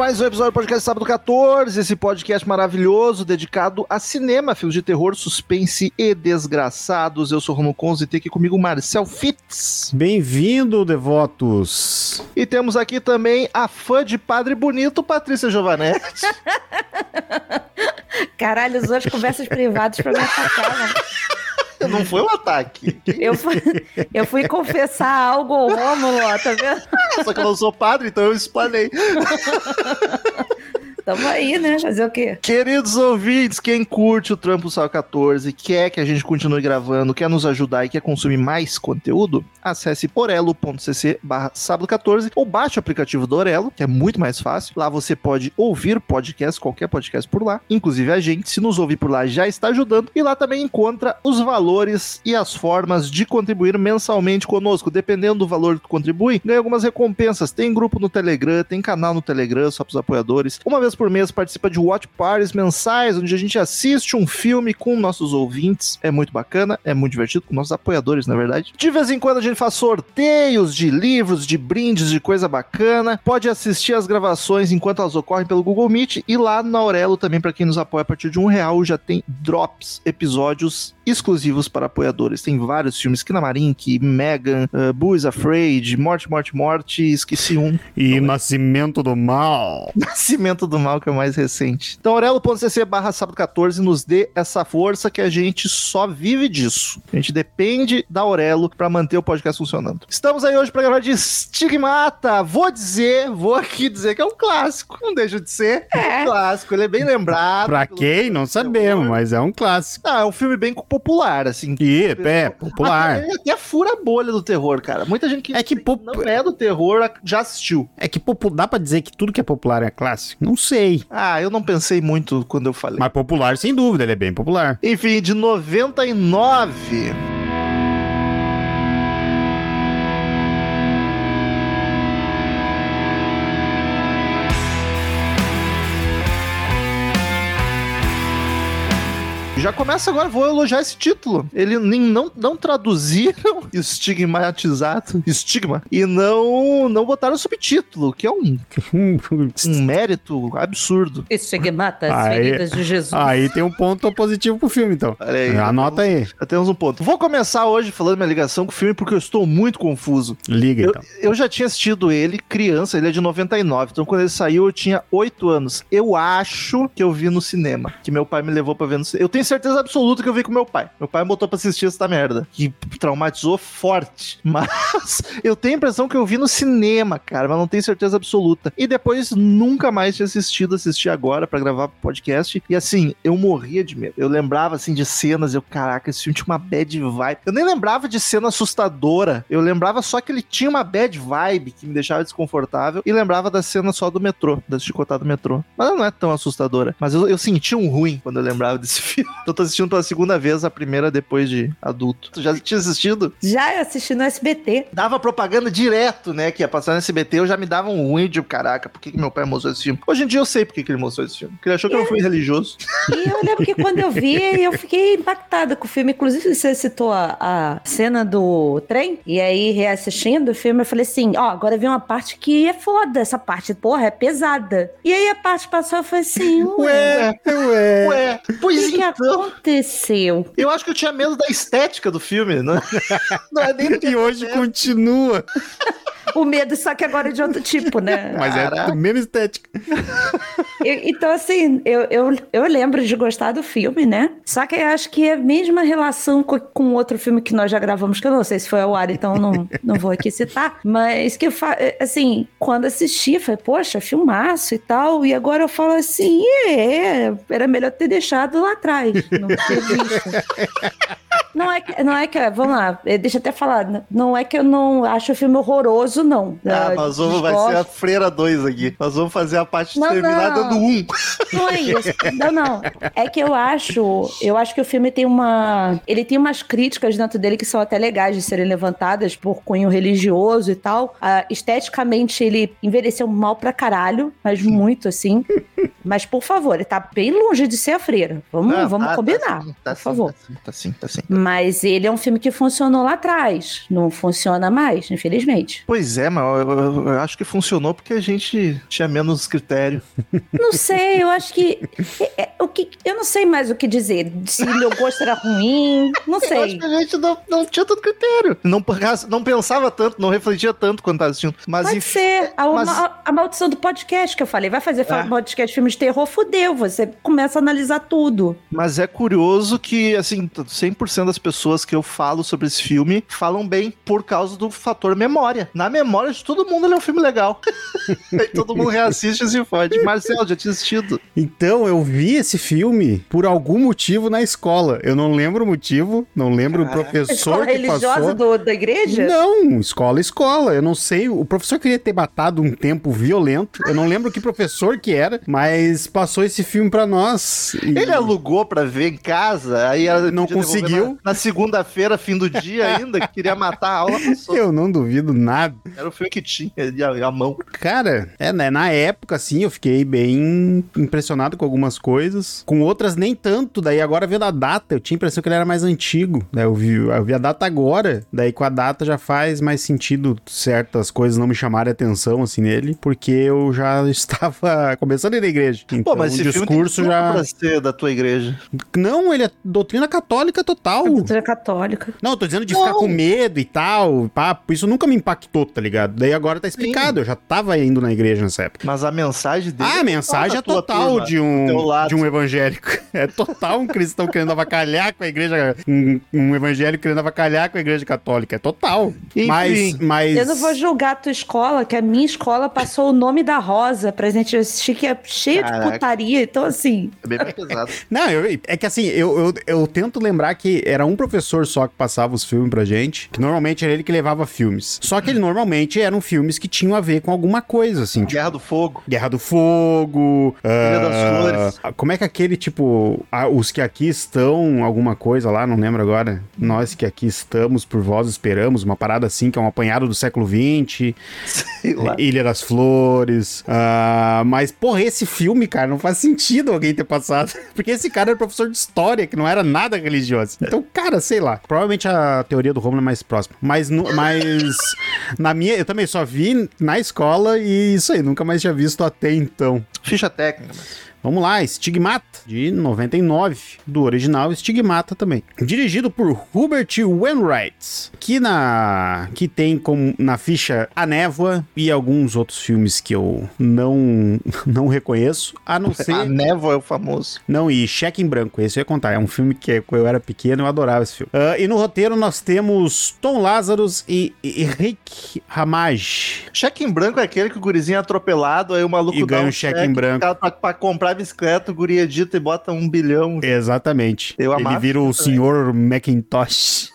Mais um episódio do podcast Sábado 14, esse podcast maravilhoso dedicado a cinema, filmes de terror, suspense e desgraçados. Eu sou o Romulo Conze e tem aqui comigo o Marcel Fitz. Bem-vindo, devotos! E temos aqui também a fã de Padre Bonito, Patrícia Giovanetti. Caralho, usou as conversas privadas pra me atacar, né? Não foi um ataque. Eu fui, eu fui confessar algo ao Rômulo, ó, tá vendo? Só que eu não sou padre, então eu explanei. Tamo aí, né? Fazer o quê? Queridos ouvintes, quem curte o Trampo Sal 14, quer que a gente continue gravando, quer nos ajudar e quer consumir mais conteúdo, acesse orelo.cc barra sábado 14 ou baixe o aplicativo do Orelo, que é muito mais fácil. Lá você pode ouvir podcast, qualquer podcast por lá, inclusive a gente, se nos ouvir por lá, já está ajudando. E lá também encontra os valores e as formas de contribuir mensalmente conosco. Dependendo do valor que tu contribui, ganha algumas recompensas. Tem grupo no Telegram, tem canal no Telegram só para os apoiadores. Uma vez por mês participa de watch parties mensais, onde a gente assiste um filme com nossos ouvintes. É muito bacana, é muito divertido, com nossos apoiadores, na verdade. De vez em quando a gente faz sorteios de livros, de brindes, de coisa bacana. Pode assistir as gravações enquanto elas ocorrem pelo Google Meet. E lá na Aurelo, também, para quem nos apoia a partir de um real, já tem drops, episódios exclusivos para apoiadores. Tem vários filmes, Kinamarink, Megan, uh, Boo is Afraid, Morte, Morte, Morte, esqueci um. E Nascimento do Mal. Nascimento do Mal, que é o mais recente. Então, aurelo.cc barra sábado 14 nos dê essa força que a gente só vive disso. A gente depende da Aurelo para manter o podcast funcionando. Estamos aí hoje para gravar de Stigmata. Vou dizer, vou aqui dizer que é um clássico. Não deixa de ser. É um clássico. Ele é bem lembrado. Pra quem? Não sabemos, mas é um clássico. Ah, é um filme bem popular, assim. E, é, popular. Até, até fura a bolha do terror, cara. Muita gente que, É que pop- não é do terror já assistiu. É que popu- dá pra dizer que tudo que é popular é clássico? Não sei. Ah, eu não pensei muito quando eu falei. Mas popular, sem dúvida, ele é bem popular. Enfim, de 99. Já começa agora, vou elogiar esse título. Ele nem, não, não traduziram estigmatizado, estigma, e não, não botaram subtítulo, que é um, um mérito absurdo. Estigmata as Aí- feridas de Jesus. Aí tem um ponto positivo pro filme, então. Aí. Anota aí. Já temos um ponto. Vou começar hoje falando minha ligação com o filme porque eu estou muito confuso. Liga, Eu, então. eu já tinha assistido ele criança, ele é de 99, então quando ele saiu eu tinha 8 anos. Eu acho que eu vi no cinema, que meu pai me levou pra ver no cinema. Eu tenho certeza absoluta que eu vi com meu pai. Meu pai botou pra assistir essa merda, que traumatizou forte. Mas eu tenho a impressão que eu vi no cinema, cara, mas não tenho certeza absoluta. E depois nunca mais tinha assistido, assisti agora pra gravar podcast. E assim, eu morria de medo. Eu lembrava assim de cenas, eu, caraca, esse filme tinha uma bad vibe. Eu nem lembrava de cena assustadora. Eu lembrava só que ele tinha uma bad vibe que me deixava desconfortável. E lembrava da cena só do metrô, da chicotada do metrô. Mas ela não é tão assustadora. Mas eu, eu senti um ruim quando eu lembrava desse filme. Eu tô assistindo pela segunda vez, a primeira depois de adulto. Tu já tinha assistido? Já assisti no SBT. Dava propaganda direto, né? Que ia passar no SBT, eu já me dava um ruim de caraca, por que, que meu pai mostrou esse filme? Hoje em dia eu sei por que, que ele mostrou esse filme. Porque ele achou que eu não fui religioso. E eu lembro que quando eu vi, eu fiquei impactada com o filme. Inclusive, você citou a, a cena do trem. E aí, reassistindo o filme, eu falei assim: ó, agora vem uma parte que é foda. Essa parte, porra, é pesada. E aí a parte passou, eu falei assim: ué, Ué, ué. Ué, pois que, que então. Aconteceu? Eu acho que eu tinha medo da estética do filme, não, não é nem do que E hoje continua. O medo, só que agora é de outro tipo, né? Mas é Caraca. do mesmo estética. Eu- então, assim, eu, eu, eu lembro de gostar do filme, né? Só que eu acho que é a mesma relação co- com outro filme que nós já gravamos, que eu não sei se foi ao ar, então não, não vou aqui citar, mas que eu fa- assim, quando assisti, falei, poxa, filmaço e tal, e agora eu falo assim, é, era melhor ter deixado lá atrás, não ter visto. Não é que, não é que, vamos lá, eh, deixa eu até falar, não é que eu não acho o filme horroroso, não. Ah, nós vamos, vai ser a. Freira 2 aqui. Nós vamos fazer a parte Não, terminar não. dando um. Não é isso. Não, não. É que eu acho, eu acho que o filme tem uma, ele tem umas críticas dentro dele que são até legais de serem levantadas por cunho religioso e tal. Ah, esteticamente ele envelheceu mal pra caralho, mas muito assim. Mas por favor, ele tá bem longe de ser a freira. Vamos, Não, vamos tá- tá combinar, sim, tá por sim, favor. Tá sim, tá sim, tá sim. Mas ele é um filme que funcionou lá atrás, não funciona mais, infelizmente. Pois é, mas eu, eu- eu acho que funcionou porque a gente tinha menos critério. Não sei, eu acho que, é- é- o que eu não sei mais o que dizer. Se meu gosto era ruim, não Eu acho sei. que a gente não, não tinha tanto critério. Não, não pensava tanto, não refletia tanto quando tava assistindo. Mas Pode enfim, ser. A, mas- a- a maldição do podcast que eu falei. Vai fazer fa- É. podcast de filme de terror, fudeu. Você começa a analisar tudo. Mas é curioso que, assim, 100% das pessoas que eu falo sobre esse filme falam bem por causa do fator memória. Na memória de todo mundo, ele é um filme legal. e todo mundo reassiste e se fode. Marcelo, já tinha assistido. Então, eu vi esse filme por algum motivo na escola. Eu não lembro o motivo, não lembro Caraca. o professor Escola que religiosa passou. do, da igreja? Não, escola, escola. Eu não sei. O professor queria ter matado um tempo violento. Eu não lembro que professor que era, mas passou esse filme pra nós. e- Ele alugou pra ver em casa, aí ela Não conseguiu. Na, segunda-feira, fim do dia ainda, que queria matar a aula, passou. Eu não duvido nada. Era o filme que tinha, a, a mão. Cara, é, né, na época, assim, eu fiquei bem impressionado com algumas coisas. Com outras, nem tanto. Daí, agora vendo a data, eu tinha a impressão que ele era mais antigo. Daí, eu vi, eu vi a data agora. Daí, com a data, já faz mais sentido certas coisas não me chamarem atenção, assim, nele. Porque eu já estava começando a ir na igreja. Então, Pô, mas o esse filme tem discurso já... pra ser da tua igreja. Não, ele é doutrina católica total. A doutrina católica. Não, eu tô dizendo de ficar com medo e tal, papo. Isso nunca me impactou, tá ligado? Daí agora tá explicado. Eu já tava indo na igreja nessa época. Mas a mensagem dele. Ah, a mensagem é total turma, de um, de um evangélico. É total um cristão querendo avacalhar com a igreja. Um, um evangélico querendo avacalhar com a igreja católica. É total. Enfim. Mas, mas. Eu não vou julgar a tua escola, que a minha escola passou o nome da Rosa pra gente assistir, que é cheio Caraca. de putaria. Então, assim, É bem pesado. Não, eu- é que assim, eu, eu, eu tento lembrar que era um professor só que passava os filmes pra gente, que normalmente era ele que levava filmes. Só que ele normalmente eram filmes que tinham a ver com alguma coisa, assim, tipo, Guerra do Fogo. Guerra do Fogo, Ilha das ah, Flores. Como é que aquele tipo, ah, os que aqui estão, alguma coisa lá, não lembro agora. Nós que aqui estamos, por vós esperamos, uma parada assim, que é um apanhado do século XX. Sei lá. Ilha das Flores. ah, mas, porra, esse filme, cara, não faz sentido alguém ter passado. Porque esse cara era professor de história, que não era nada religioso. Então, cara, sei lá. Provavelmente a teoria do Romulo é mais próxima. Mas, no- mas na minha, eu também só vi na escola e isso aí, nunca mais tinha visto até então. Ficha técnica. mas- Vamos lá, Stigmata, de 99, do original Stigmata também. Dirigido por Hubert Wainwright, que na que tem como na ficha A Névoa e alguns outros filmes que eu não não reconheço, a não A ser névoa é o famoso. não, e Cheque em Branco, esse eu ia contar. É um filme que quando eu era pequeno eu adorava esse filme. Ah, e no roteiro nós temos Tom Lazarus e e Rick Ramage. Cheque em branco é aquele que o gurizinho é atropelado, aí o maluco E ganha um cheque em branco. Pra, pra- pra comprar bicicleta, o guri edita e bota um bilhão. Exatamente. Eu Ele vira o senhor Macintosh.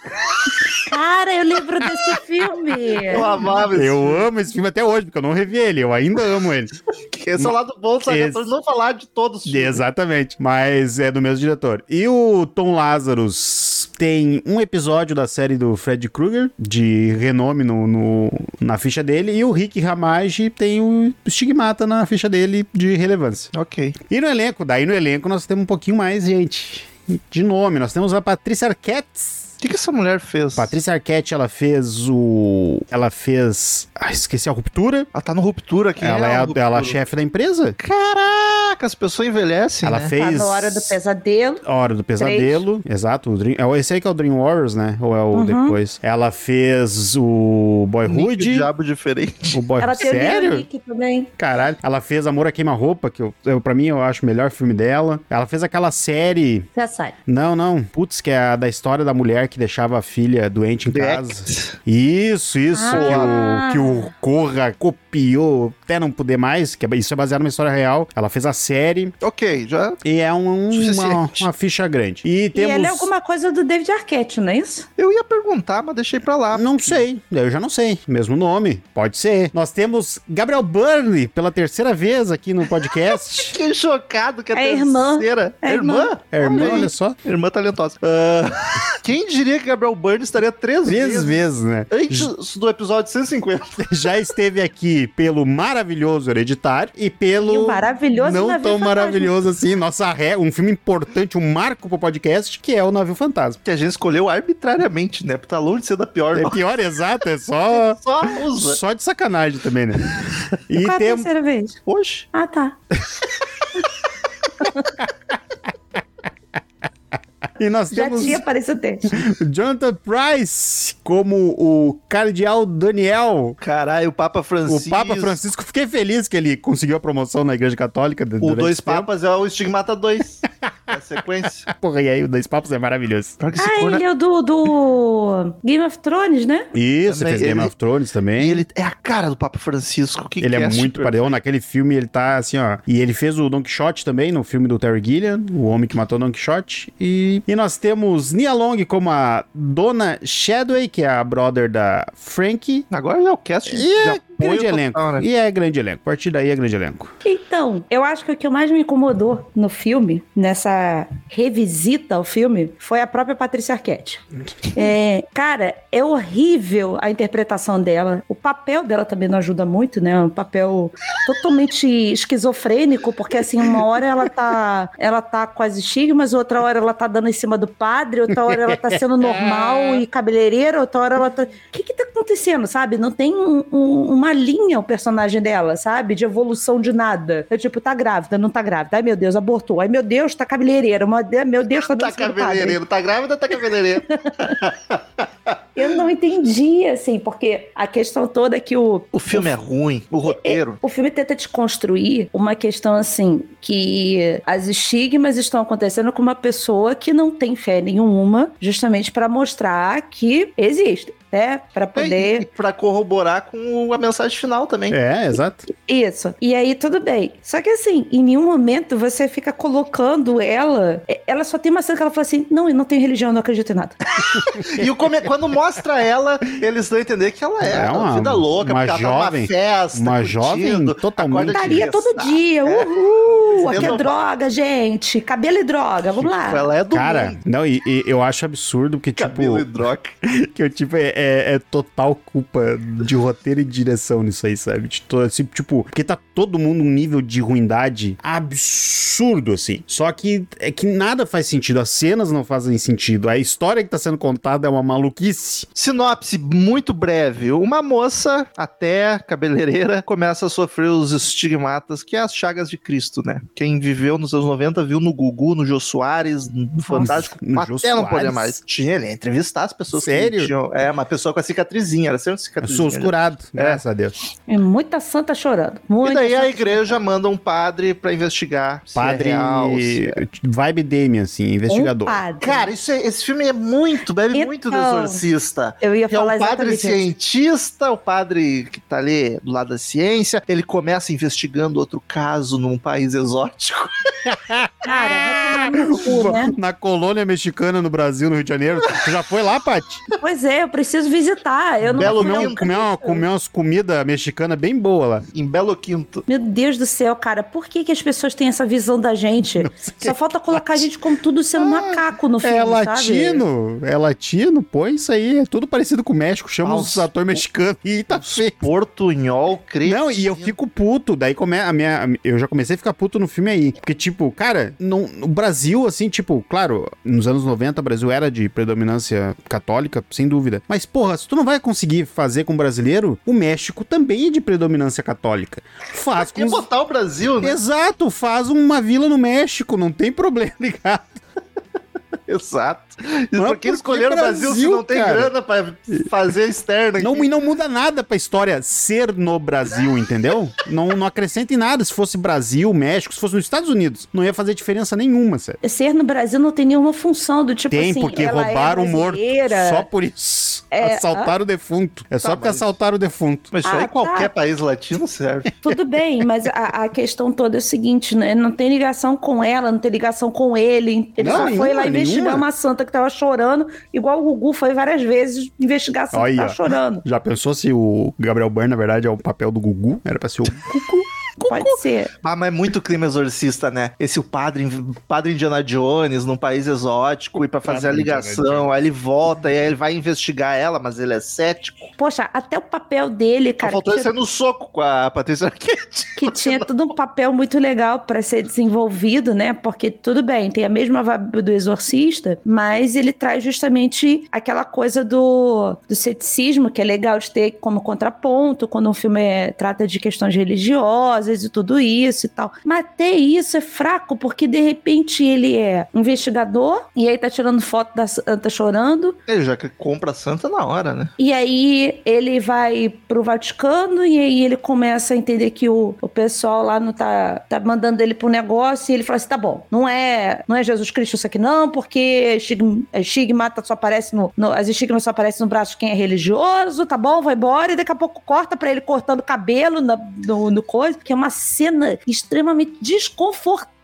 cara, eu lembro desse filme. Eu amava esse Eu amo esse filme até hoje, porque eu não revi ele, eu ainda amo ele. filme. Esse é o lado bom, sabe? Esse- Pra não falar de todos os filmes. Exatamente, mas é do mesmo diretor. E o Tom Lazarus tem um episódio da série do Fred Krueger, de renome no, no- na ficha dele, e o Rick Ramage tem o Stigmata na ficha dele de relevância. Ok. E no elenco, daí no elenco nós temos um pouquinho mais gente. De nome, nós temos a Patrícia Arquette. O que, que essa mulher fez? Patrícia Arquette, ela fez o. Ela fez. Ah, esqueci a ruptura. Ela tá no Ruptura aqui. ela é, a, ela é a chefe da empresa. Caraca! As pessoas envelhecem, Ela né? fez. Tá na hora do pesadelo. Hora do Pesadelo, exato. O Dream, é esse aí que é o Dream Warriors, né? Ou é o Uhum. depois? Ela fez o Boyhood. diabo diferente. O Boy... Ela teve o Sério? Nick também. Caralho. Ela fez Amor a Queima-Roupa, que eu, eu, pra mim eu acho o melhor filme dela. Ela fez aquela série. Já sai. Não, não. Putz, que é a da história da mulher que deixava a filha doente em The casa. Act. Isso, isso. Ah. Que, o, que o Corra copiou até não poder mais. Que é- isso é baseado numa história real. Ela fez a série Ok, já. e é um- uma, uma ficha grande. E temos. E ela é alguma coisa do David Arquette, não é isso? Eu ia perguntar, mas deixei pra lá. Não sei, eu já não sei. Mesmo nome, pode ser. Nós temos Gabriel Burnley pela terceira vez aqui no podcast. Fiquei chocado que a É irmã. terceira... É É irmã? É irmã, Olha olha só. Irmã talentosa. Ah, quem diria que Gabriel Byrne estaria três Três vezes vezes, né? antes do episódio 150? Já esteve aqui pelo maravilhoso Hereditário e pelo. E o maravilhoso Não Navio tão Fantasma. maravilhoso assim. Nossa ré, um filme importante, um marco pro podcast, que é o Navio Fantasma. Que a gente escolheu arbitrariamente, né? Porque tá longe de ser da pior. É não. pior, exato, é só. Só usa. Só de sacanagem também, né? E Qual é a temos. terceira vez? Hoje. Ah, tá. E nós Já temos tinha aparecido o texto. Jonathan Price como o cardeal Daniel. Caralho, o Papa Francisco. O Papa Francisco, fiquei feliz que ele conseguiu a promoção na Igreja Católica. O Dois. Papas é o Estigmata 2. É a sequência. Porra, e aí o Dois Papos é maravilhoso. Que Ah, corno- ele é o do, do Game of Thrones, né? Isso, Também, fez Game ele- of Thrones E também. ele é a cara do Papa Francisco. Que Ele é cast muito parecido. Naquele filme ele tá assim, ó. E ele fez o Don Quixote também, no filme do Terry Gilliam, O Homem que Matou Don Quixote. E, e nós temos Nia Long como a Dona Shadway, que é a brother da Frankie. Agora já é o cast E de é grande total, elenco. né? E é grande elenco. A partir daí é grande elenco. Então, eu acho que o que mais me incomodou no filme, nessa revisita ao filme, foi a própria Patrícia Arquette. É, cara, é horrível a interpretação dela. O papel dela também não ajuda muito, né? Um papel totalmente esquizofrênico, porque assim, uma hora ela tá, ela tá com as estigmas, outra hora ela tá dando em cima do padre, outra hora ela tá sendo normal e cabeleireira, outra hora ela tá. O que que tá acontecendo, sabe? Não tem um- um- uma linha o personagem dela, sabe? De evolução de nada. É tipo, tá grávida, não tá grávida. Ai, meu Deus, abortou. Ai, meu Deus, tá cabeleireira. Meu Deus, tá Tá cabeleireiro. Tá grávida, tá cabeleireiro. Eu não entendi, assim, porque a questão toda é que o, O filme é ruim. O roteiro. o filme tenta desconstruir uma questão assim, que as estigmas estão acontecendo com uma pessoa que não tem fé nenhuma, justamente para mostrar que existe, né? Para E poder. pra corroborar com a mensagem final também. É, exato. Isso. E aí tudo bem. Só que assim, em nenhum momento você fica colocando ela. Ela só tem uma cena que ela fala assim: não, eu não tenho religião, eu não acredito em nada. E o come- quando mostra ela, eles dão a entender que ela é, É uma- uma vida louca, uma porque ela jovem- tá numa festa, uma curtindo, jovem totalmente- Estaria todo dia. Uhul! Aqui é droga, gente. Cabelo e droga. Vamos lá. Ela é do Cara, mundo. não, e, e eu acho absurdo porque, Cabelo e tipo, droga. que eu, tipo, é, é- é total culpa de roteiro e direção nisso aí, sabe? De to- assim, tipo, porque tá todo mundo um nível de ruindade absurdo, assim. Só que é que nada faz sentido, as cenas não fazem sentido, a história que tá sendo contada é uma maluquice. Sinopse muito breve. Uma moça, até cabeleireira, começa a sofrer os estigmatas, que é as chagas de Cristo, né? Quem viveu nos anos 90 viu no Gugu, no Jô Soares, no Fantástico, no até não poder Soares? mais. Tinha ele ia entrevistar as pessoas Sério? que tinham. É, uma pessoa com a cicatrizinha, era sempre uma Eu cicatrizinha. sou oscurado, É. graças a Deus. É muita santa chorando. Muita E daí a igreja manda um padre pra investigar se Padre é real, se é- vibe Damien, assim, investigador. Um padre. Cara, isso é- esse filme é muito, bebe Então, muito do exorcista. Eu ia Que é falar o padre cientista, o padre que tá ali do lado da ciência, ele começa investigando outro caso num país exótico. Cara, no cu, né? Na colônia mexicana no Brasil, no Rio de Janeiro. Tu já foi lá, Paty? Pois é, eu preciso visitar. Eu não Belo não- Comer, um- comer, uma, comer umas comidas mexicanas bem boas lá. Em Belo Quinto. Meu Deus do céu, cara, por que, que as pessoas têm essa visão da gente? Só falta colocar a gente como tudo sendo macaco no filme, É sabe? latino, é latino, põe isso aí, é tudo parecido com o México, chama Ah, os atores mexicanos e tá feio. Portunhol, cretino. Não, e eu fico puto, daí come, a minha, eu já comecei a ficar puto no filme aí, porque tipo, cara, não, no Brasil, assim, tipo, claro, nos anos 90 o Brasil era de predominância católica, sem dúvida, mas porra, se tu não vai conseguir fazer com o brasileiro, o México também é de predominância católica. Faz com E os... botar o Brasil, né? Exato, faz uma vila no México, não tem problema, ligado? Exato. Mas escolher o Brasil, se Brasil, não tem cara? grana pra fazer externa? Não, aqui? e não muda nada pra história ser no Brasil, entendeu? não, não acrescenta em nada. Se fosse Brasil, México, se fosse nos Estados Unidos, não ia fazer diferença nenhuma, sério. Ser no Brasil não tem nenhuma função do tipo Tem, assim. porque ela roubaram é o morto. Só por isso. É, assaltaram o defunto. É só Tá, porque mas- assaltaram o defunto. Mas isso Ah, aí qualquer tá. país latino serve. Tudo bem, mas a, a questão toda é o seguinte, né? Não tem ligação com ela, não tem ligação com ele. Ele Não, só foi nenhuma, lá investigar nenhuma. uma santa que tava chorando, igual o Gugu foi várias vezes investigar a santa que Olha. tava chorando. Já pensou se o Gabriel Byrne, na verdade, é o papel do Gugu? Era pra ser o Gugu. Pode ser. Ah, mas é muito crime exorcista, né? Esse o padre, padre Indiana Jones num país exótico e pra fazer a ligação, aí ele volta e aí ele vai investigar ela, mas ele é cético. Poxa, até o papel dele, Só cara, ele sair no soco com a Patrícia Arquette. que tinha tudo um papel muito legal para ser desenvolvido, né? Porque tudo bem, tem a mesma vibe do exorcista, mas ele traz justamente aquela coisa do, do ceticismo, que é legal de ter como contraponto quando um filme é- trata de questões religiosas e tudo isso e tal. Mas até isso é fraco, porque de repente ele é investigador e aí tá tirando foto da santa chorando, Ele já que compra a santa na hora, né? e aí ele vai pro Vaticano e aí ele começa a entender que o, o pessoal lá não tá, tá mandando ele pro negócio e ele fala assim, tá bom, não é, não é Jesus Cristo isso aqui não, porque estig- estigmata só aparece no, no- as estigmas só aparecem no braço de quem é religioso, tá bom, vai embora e daqui a pouco corta pra ele cortando cabelo na- no, no coisa, que é uma cena extremamente desconfortável,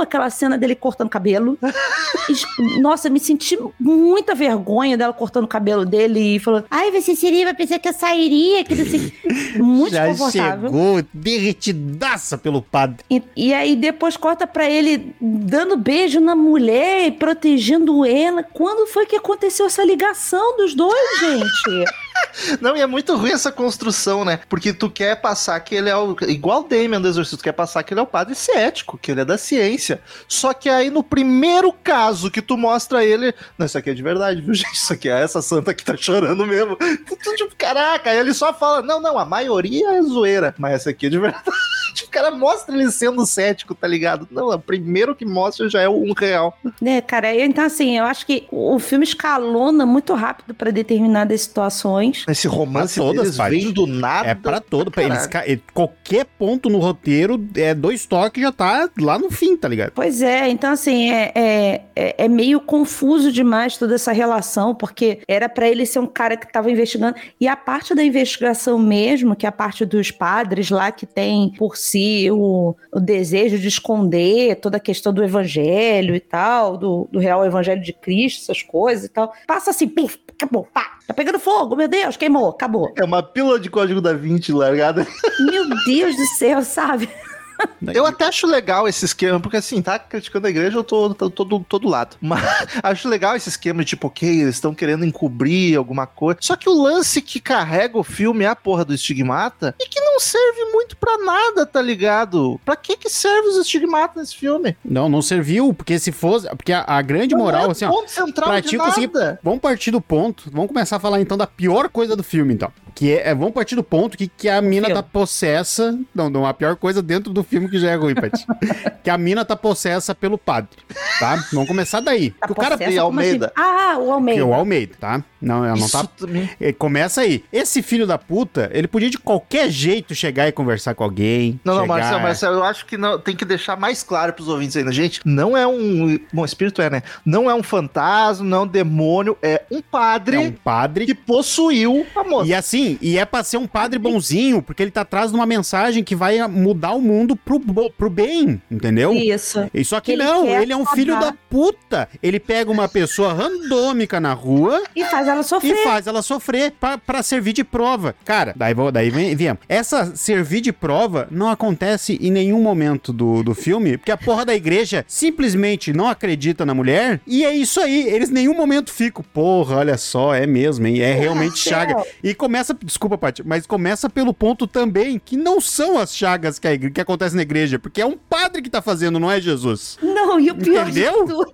aquela cena dele cortando cabelo. Nossa, me senti muita vergonha dela cortando o cabelo dele e falando: Ai, você seria, vai pensar que eu sairia, que não sei. Muito Já desconfortável. chegou derretidaça pelo padre. E, e aí depois corta pra ele dando beijo na mulher e protegendo ela. Quando foi que aconteceu essa ligação dos dois, gente? Não, e é muito ruim essa construção, né? Porque tu quer passar que ele é o. Igual o Damien do Exorcista, tu quer passar que ele é o padre cético, que ele é da ciência. Só que aí no primeiro caso que tu mostra ele. Não, isso aqui é de verdade, viu, gente? Isso aqui é essa santa que tá chorando mesmo. Tu, tipo, caraca, aí ele só fala: não, não, a maioria é zoeira, mas essa aqui é de verdade. O cara mostra ele sendo cético, tá ligado? Não, o primeiro que mostra já é um real. né, cara? Então, assim, eu acho que o filme escalona muito rápido pra determinadas situações. Esse romance todas, vem do nada. É pra todo. pra eles, qualquer ponto no roteiro, é dois toques já tá lá no fim, tá ligado? Pois é, então assim, é, é, é- é meio confuso demais toda essa relação, porque era pra ele ser um cara que tava investigando, e a parte da investigação mesmo, que é a parte dos padres lá que tem por si o, o desejo de esconder toda a questão do evangelho e tal, do, do real evangelho de Cristo, essas coisas e tal, passa assim, puf, acabou, pá, tá pegando fogo, meu Deus, queimou, acabou. É uma pílula de código da 20 largada. Meu Deus do céu, sabe? Eu até acho legal esse esquema, porque assim, tá criticando a igreja, eu tô, tô, tô do todo lado. Mas acho legal esse esquema de tipo, ok, eles estão querendo encobrir alguma coisa. Só que o lance que carrega o filme é a porra do estigmata e que não serve muito pra nada, tá ligado? Pra que que serve os estigmatas nesse filme? Não, não serviu, porque se fosse. Porque a, a grande moral, não é assim, ó. ponto central pra ti nada. conseguir- Vamos partir do ponto. Vamos começar a falar então da pior coisa do filme, então. Que é, é- vamos partir do ponto que, que a mina tá possessa. Não, não, a pior coisa dentro do filme que já é ruim, Paty. que a mina tá possessa pelo padre, tá? Vamos começar daí. Tá Que o cara. possessa, como assim? Almeida. Ah, o Que Almeida. é o Almeida, tá? Não, ela não Isso tá. também. É, Começa aí. Esse filho da puta, ele podia de qualquer jeito chegar e conversar com alguém. Não, não, chegar- Marcelo, Marcelo, eu acho que não, tem que deixar mais claro pros ouvintes ainda. Gente, não é um. Bom, espírito é, né? Não é um fantasma, não é um demônio, é um padre É um padre que possuiu a moça. E assim, e é pra ser um padre bonzinho, porque ele tá atrás de uma mensagem que vai mudar o mundo pro, pro bem, entendeu? Isso. E só que, Ele não, ele é um filho acabar. da puta. Ele pega uma pessoa randômica na rua E faz ela e sofrer. faz ela sofrer pra, pra servir de prova. Cara, daí, vou- daí vem, viemos. Essa servir de prova não acontece em nenhum momento do, do filme, porque a porra da igreja simplesmente não acredita na mulher, e é isso aí. Eles em nenhum momento ficam, porra, olha só, é mesmo, hein? É realmente chaga. E começa, desculpa, Paty, mas começa pelo ponto também que não são as chagas que, a igre- que acontecem na igreja, porque é um padre que tá fazendo, não é Jesus. Não, e o pior Entendeu? de tudo.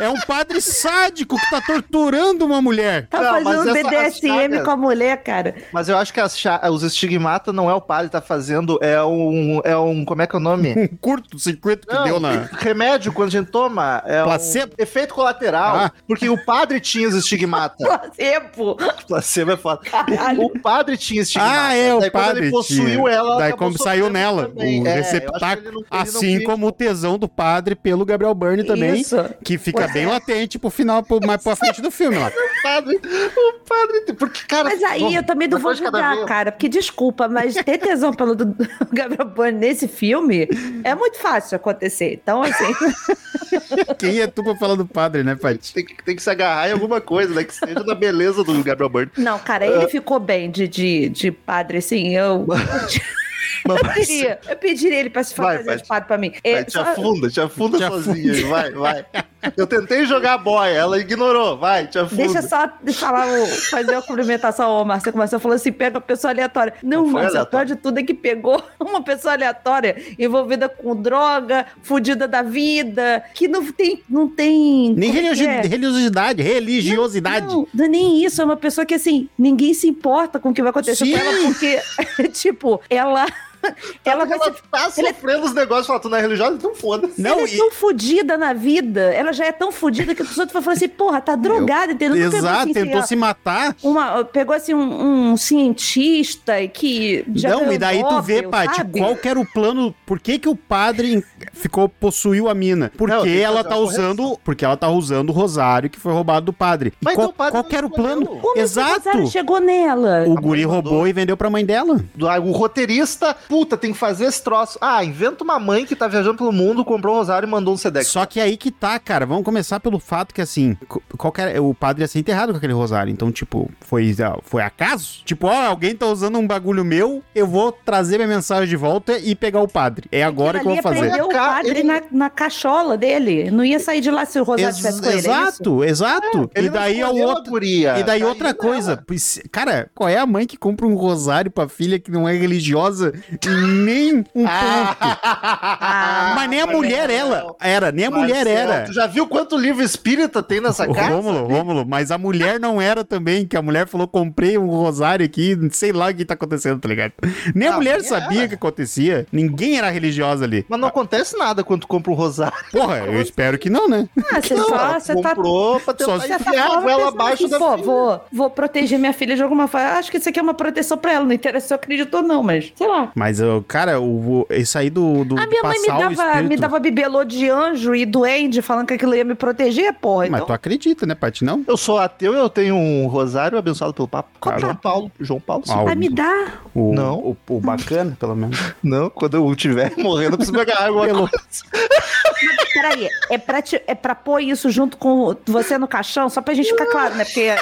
É um padre sádico que tá torturando uma mulher. Tá Não, mas fazendo BDSM com a mulher, cara. Mas eu acho que as os estigmata não é o padre que tá fazendo, é um. É um. Como é que é o nome? Um curto circuito que Não, deu na. remédio quando a gente toma é Placebo? um efeito colateral. Ah. Porque o padre tinha os estigmata. Placebo. Placebo é foda. Caralho. O padre tinha estigmata. Ah, é, o Daí quando padre ele possuiu tinha. ela, Daí como saiu nela, também. o É, receptáculo. assim como o tesão do padre pelo Gabriel Byrne também, Isso. que fica Pois bem é. latente pro final, pro, mais pra frente do filme lá. O padre, o padre, porque, cara... Mas aí bom, eu também não vou julgar, cara, porque desculpa, mas ter tesão pelo do Gabriel Byrne nesse filme é muito fácil acontecer. Então, assim, Quem é tu pra falar do padre, né, Paty? Tem que, tem que se agarrar em alguma coisa, né? Que seja da beleza do Gabriel Byrne. não, cara, ele ficou bem de, de, de padre, assim, eu. Eu pediria, eu pediria ele pra se Vai, fazer vai. de padre pra mim. É, Vai, te só- afunda, te afunda Te sozinha. Vai, vai. Eu tentei jogar a boia, ela ignorou. Vai, te afunda. Deixa só falar, o- fazer uma cumprimentação ao Marcelo. Começou falou assim: pega uma pessoa aleatória. Não, Não Marcelo, pior de tudo é que pegou uma pessoa aleatória envolvida com droga, fudida da vida, que não tem. Não tem Nem é que religi- é? religiosidade, religiosidade. Não, não é nem isso, é uma pessoa que assim, ninguém se importa com o que vai acontecer Sim. com ela, porque, tipo, ela. Ela vai ela ser tá ela é- sofrendo os negócios, fala, tu não é religiosa? Então foda-se. Não, ela é e- tão fodida na vida, ela já é tão fodida que os outros vão falar assim, porra, tá drogada, entendeu? Exato, assim, tentou assim, se matar. uma, pegou assim um, um cientista e que já não, e daí tu vê, Paty, qual que era o plano, por que que o padre ficou, possuiu a mina? Porque Não, ela tá usando, porque ela tá usando o rosário que foi roubado do padre. E Mas qual, o padre qual que era o plano? Como esse Exato. Rosário chegou nela? O A guri roubou e vendeu pra mãe dela. Ah, O roteirista, puta, tem que fazer esse troço. Ah, inventa uma mãe que tá viajando pelo mundo, comprou um rosário e mandou um Sedex. Só que aí que tá, cara. Vamos começar pelo fato que, assim, co- qual que era- o padre ia ser enterrado com aquele rosário. Então, tipo, foi, ah, foi acaso? Tipo, ó, alguém tá usando um bagulho meu, eu vou trazer minha mensagem de volta e pegar o padre. É agora que eu vou fazer. prender o padre ele- na, na cachola dele. Não ia sair de lá se o Rosário Ex- tivesse com ele. é isso? exato, exato. Ele e daí a outra. guria, E daí outra coisa, cara, qual é a mãe que compra um rosário pra filha que não é religiosa? Nem um ponto. Ah, Mas nem a mulher ela era, nem a mulher Marcelo, era. Tu já viu quanto livro espírita tem nessa casa? Rômulo, Rômulo, mas a mulher não era também, que a mulher falou, comprei um rosário aqui, sei lá o que tá acontecendo, tá ligado? Nem a Não, mulher nem sabia era. o que acontecia, ninguém era religiosa ali. Mas não acontece nada quando tu compra um rosário. Porra, eu espero que não, né? Ah, você Não, só, ela você tá comprou pra Só tentar enfiar a goela pensando abaixo assim, da pô, vou, vou proteger minha filha de alguma forma. Acho que isso aqui é uma proteção pra ela. Não interessa se eu acredito ou não, mas sei lá. Mas, eu, cara, o, isso aí do, do A minha mãe me passar o dava, espírito... me dava bibelô de anjo e duende falando que aquilo ia me proteger, porra. Mas Então, tu acredita, né, Paty, não? Eu sou ateu e eu tenho um rosário abençoado pelo Papa. Compra. João Paulo. João Paulo, sim. Ah, o- Ai, me dá. O, Não. O, o bacana, pelo menos. Não, quando eu estiver morrendo, eu preciso pegar água. Pelo- Peraí, é pra, te, é pra pôr isso junto com você no caixão, só pra gente ficar claro, né? Porque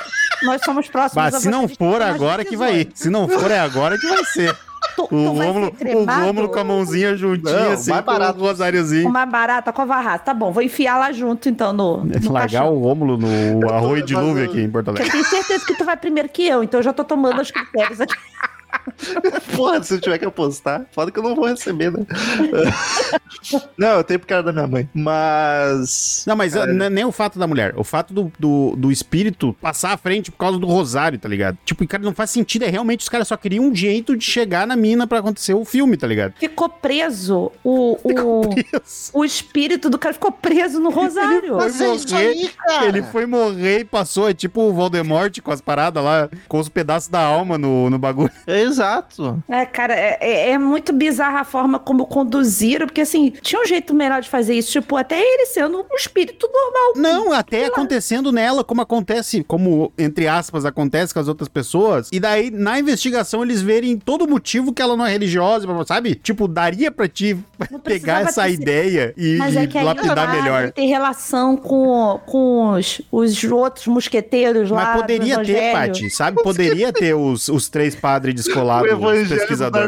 nós somos próximos Mas a se não for agora que vai ir. Se não for, é agora que vai ser. Tu, O tu vai Rômulo, ser o? Rômulo com a mãozinha juntinha, Não, assim, mais com barato. o rosáriozinho. Uma barata com a varrata. Tá bom, vou enfiar lá junto, então, no, no Largar caixão. o Rômulo no arroio de eu- aqui em Porto Eu Alegre. tenho certeza que tu vai primeiro que eu, então eu já tô tomando os critérios aqui. Porra, se eu tiver que apostar, foda que eu não vou receber, né? não, eu tenho por cara da minha mãe. Mas. Não, mas é nem o fato da mulher. O fato do, do, do espírito passar à frente por causa do rosário, tá ligado? Tipo, cara, não faz sentido. É realmente os caras só queriam um jeito de chegar na mina pra acontecer o filme, tá ligado? Ficou preso o, o, o espírito do cara ficou preso no rosário. Foi Mas é isso morrer, aí, cara. Ele foi morrer e passou, é tipo o Voldemort com as paradas lá, com os pedaços da alma no, no bagulho. É exato. É, cara, é, é- é muito bizarra a forma como conduziram, porque assim, tinha um jeito melhor de fazer isso, tipo, até ele sendo um espírito normal. Não, até acontecendo nela, como acontece, como, entre aspas, acontece com as outras pessoas. E daí, na investigação, eles verem todo o motivo que ela não é religiosa, sabe? Tipo, daria pra ti pegar essa ideia e, Mas e é que aí lapidar melhor. tem relação com, com os, os outros mosqueteiros lá. Mas poderia ter. Paty, sabe? Poderia ter os, os três padres O descolados, os evangelho do.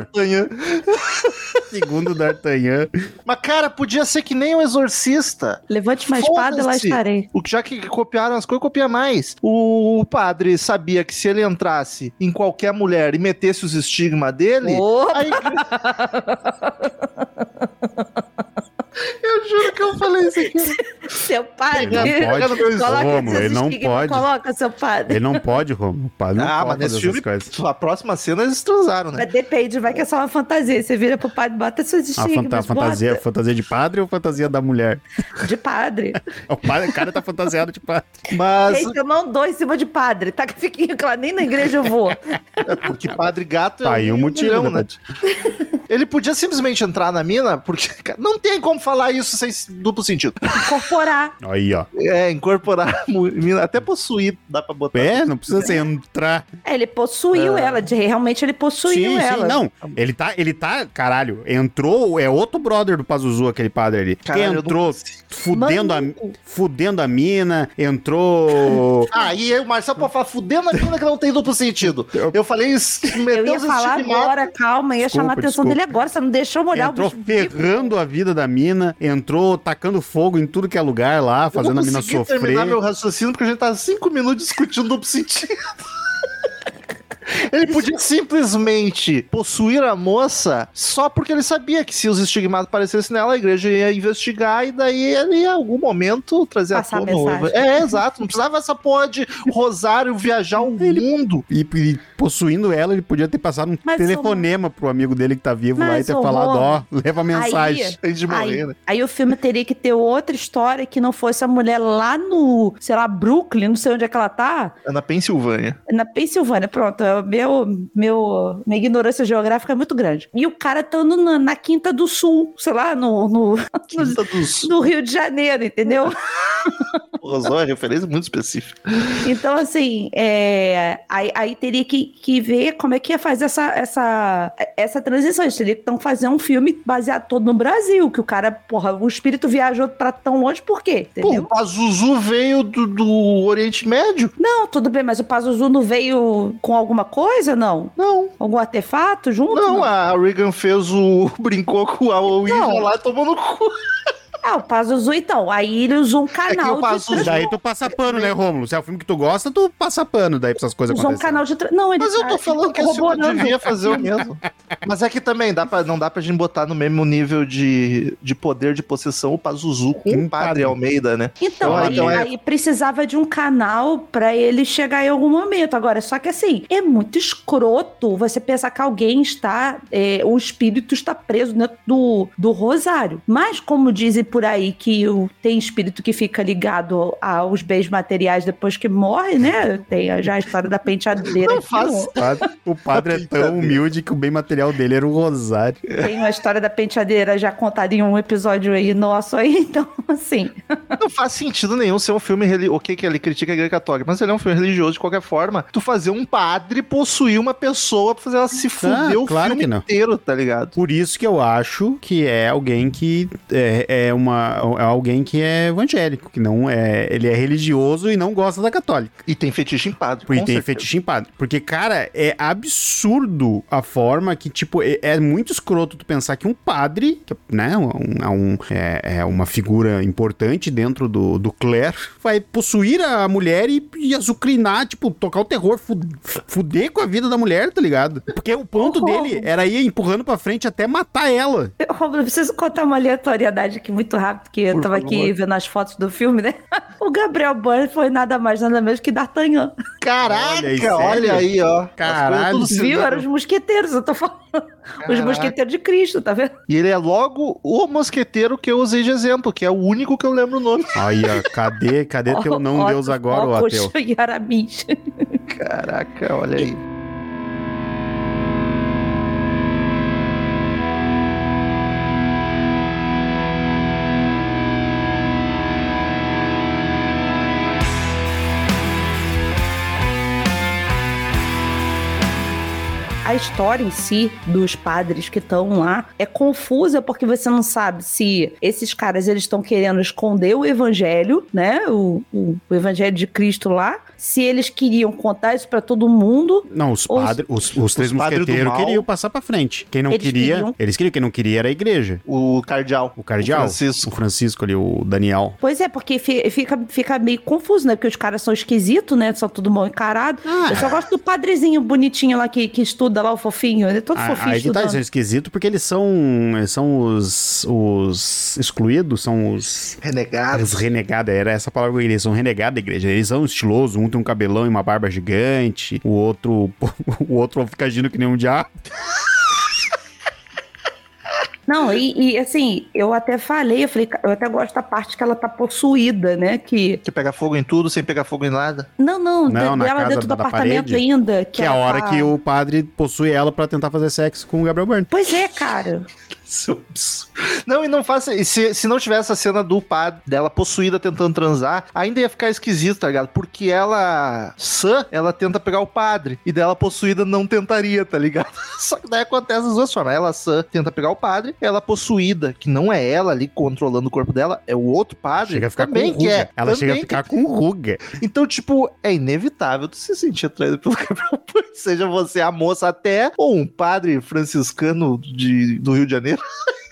Segundo o D'Artagnan. Mas, cara, podia ser que nem o exorcista. Levante uma espada e lá estarei. O que já que copiaram as coisas, copia mais. O padre sabia que se ele entrasse em qualquer mulher e metesse os estigmas dele, Opa! aí... Eu juro que eu falei isso aqui. Se seu padre. Ele não pode. Romulo, ele não pode. Coloca seu padre. Ele não pode, Romulo. O padre não ah, pode mas nesse fazer filme, essas coisas. a próxima cena eles transaram, né? Mas depende, vai que é só uma fantasia. Você vira pro padre, bota seus A fanta- estigmas, fantasia, bota. fantasia de padre ou fantasia da mulher? De padre. O, padre, o cara tá fantasiado de padre. Mas Gente, eu não dou em cima de padre. Tá que fiquinho claro, nem na igreja eu vou. é porque Padre Gato Tá é aí o um motivo, milhão, né, né? Ele podia simplesmente entrar na mina, porque não tem como falar isso sem duplo sentido. Incorporar. Aí, ó. É, incorporar até possuir, dá pra botar. É, não precisa ser entrar. É, ele possuiu É. ela. de- realmente ele possuiu ela. Não, ele tá, ele tá, caralho, entrou, é outro brother do Pazuzu, aquele padre ali. Caralho, eu não entrou consigo. fudendo a, fudendo a mina, entrou... Ah, e aí o Marcelo pode falar, fudendo a mina que não tem duplo sentido. Eu falei isso, Eu meteu ia falar agora, calma, ia Desculpa, chamar a atenção desculpa. dele agora. Você não deixou eu olhar entrou o bicho vivo. ferrando a vida da mina, entrou tacando fogo em tudo que é lugar lá, Eu fazendo não a mina consegui sofrer. terminar meu raciocínio porque a gente tá cinco minutos discutindo duplo sentido. Ele podia simplesmente possuir a moça só porque ele sabia que se os estigmatas aparecessem nela, a igreja ia investigar e daí ele, em algum momento, trazer Passar a a tona. mensagem. É, exato. Não precisava essa porra de rosário viajar o mundo. E, e possuindo ela, ele podia ter passado um Mas, telefonema pro amigo dele que tá vivo lá e Mas, ter falado, ó, Romo, leva a mensagem. Aí, Antes de morrer, aí, né? aí o filme teria que ter outra história que não fosse a mulher lá no, sei lá, Brooklyn, não sei onde é que ela tá, É na Pensilvânia. na Pensilvânia. Pronto, é meu, meu, minha ignorância geográfica é muito grande. E o cara tá andando na, na Quinta do Sul, sei lá, no, no, dos no Rio de Janeiro, entendeu? Rosó, é referência muito específica. Então, assim, é, aí, aí teria que, que ver como é que ia fazer essa, essa, essa transição. Eles teriam que então, fazer um filme baseado todo no Brasil, que o cara, porra, o espírito viajou pra tão longe, por quê? Pô, o Pazuzu veio do, do Oriente Médio? Não, tudo bem, mas o Pazuzu não veio com alguma coisa, não? Não. Algum artefato junto? Não, a Regan fez o. brincou com a Ouija Não. lá e tomou no cu. Ah, o Pazuzu, então. Aí ele usou um canal o de Pazuzu trans- Daí tu passa pano, né, Rômulo? Se é o filme que tu gosta, tu passa pano daí pra essas coisas Usou um acontecerem. canal de. tra- Não, ele Mas eu tá- tô falando que esse filme devia fazer o mesmo. Mas é que também dá pra, não dá pra gente botar no mesmo nível de, de poder de possessão o Pazuzu com Um o Padre padre. Almeida, né? Então, Então, aí, então é- aí precisava de um canal pra ele chegar em algum momento. Agora, só que assim, é muito escroto você pensar que alguém está, é, o espírito está preso dentro do, do rosário. Mas, como dizem por aí que o, tem espírito que fica ligado aos bens materiais depois que morre, né? Tem já a história da penteadeira. Não O padre, o é tão humilde que o bem material dele era o rosário. Tem uma história da penteadeira já contada em um episódio aí nosso aí, então, assim. Não faz sentido nenhum ser um filme religioso. Ok, que ele critica a igreja católica, mas ele é um filme religioso de qualquer forma. Tu fazer um padre possuir uma pessoa pra fazer ela se fuder o claro filme que não. inteiro, tá ligado? Por isso que eu acho que é alguém que é, é uma é alguém que é evangélico, que não é, ele é religioso e não gosta da católica. E tem fetiche em padre. Com tem certeza. fetiche em padre. Porque, cara, é absurdo a forma que, tipo, é, é muito escroto tu pensar que um padre, que, né, um, um- é, é uma figura importante dentro do, do clero, vai possuir a mulher e, e azucrinar, tipo, tocar o terror, fu- fuder com a vida da mulher, tá ligado? Porque o ponto Oh. dele era ir empurrando pra frente até matar ela. Romulo, eu preciso contar uma aleatoriedade aqui muito rápido, porque eu Por tava aqui vendo as fotos do filme, né? O Gabriel Byrne foi nada mais, nada menos que D'Artagnan. Caraca, Olha aí, olha sério? aí, ó. Caralho. Viu? Eram os mosqueteiros, eu tô falando. Os Caraca. mosqueteiros de Cristo, tá vendo? E ele é logo o mosqueteiro que eu usei de exemplo, que é o único que eu lembro o nome. Aí, ó, cadê, cadê teu não Ó, Deus agora, ó, ateu? E. Caraca, olha aí. História em si dos padres que estão lá é confusa porque você não sabe se esses caras eles estão querendo esconder o evangelho, né? O, o, o evangelho de Cristo lá. Se eles queriam contar isso pra todo mundo. Não, os Os- padres, os, os três os padres do mosqueteiros mal. queriam passar pra frente. Quem não Eles queria, queriam. eles queriam, quem não queria era a igreja. O cardeal. O cardeal, O Francisco. o Francisco ali, o Daniel. Pois é, porque fi- fica, fica meio confuso, né? Porque os caras são esquisitos, né? São tudo mal encarado. Ah. Eu só gosto do padrezinho bonitinho lá que, que estuda lá, o fofinho. Ele é todo Ah, fofinho aí tá, estudando. isso é esquisito porque eles são, são os, os excluídos, são os, Renegado. os renegados, era essa palavra que eu queria, eles são renegados da igreja. Eles são estilosos, um tem um cabelão e uma barba gigante, o outro, o outro fica agindo que nem um diabo. Não, e, e, assim, eu até falei, eu falei, eu até gosto da parte que ela tá possuída, né? Que. Que pega fogo em tudo sem pegar fogo em nada. Não, não, Não, de- casa dentro do da- apartamento parede. ainda. Que é a ela hora tá- que o padre possui ela pra tentar fazer sexo com o Gabriel Byrne. Pois é, cara. É. Não, e não faça. E se, se não tivesse a cena do padre dela possuída tentando transar, ainda ia ficar esquisito, tá ligado? Porque ela, sã, ela tenta pegar o padre. E dela possuída não tentaria, tá ligado? Só que daí acontece as duas formas. Ela, sã, tenta pegar o padre. Ela possuída, que não é ela ali controlando o corpo dela, é o outro padre. Chega a ficar também com ruga. quer. Ela chega a ficar com ruga. então, tipo, é inevitável tu se sentir atraído pelo Gabriel seja você a moça até ou um padre franciscano de, do Rio de Janeiro. gonna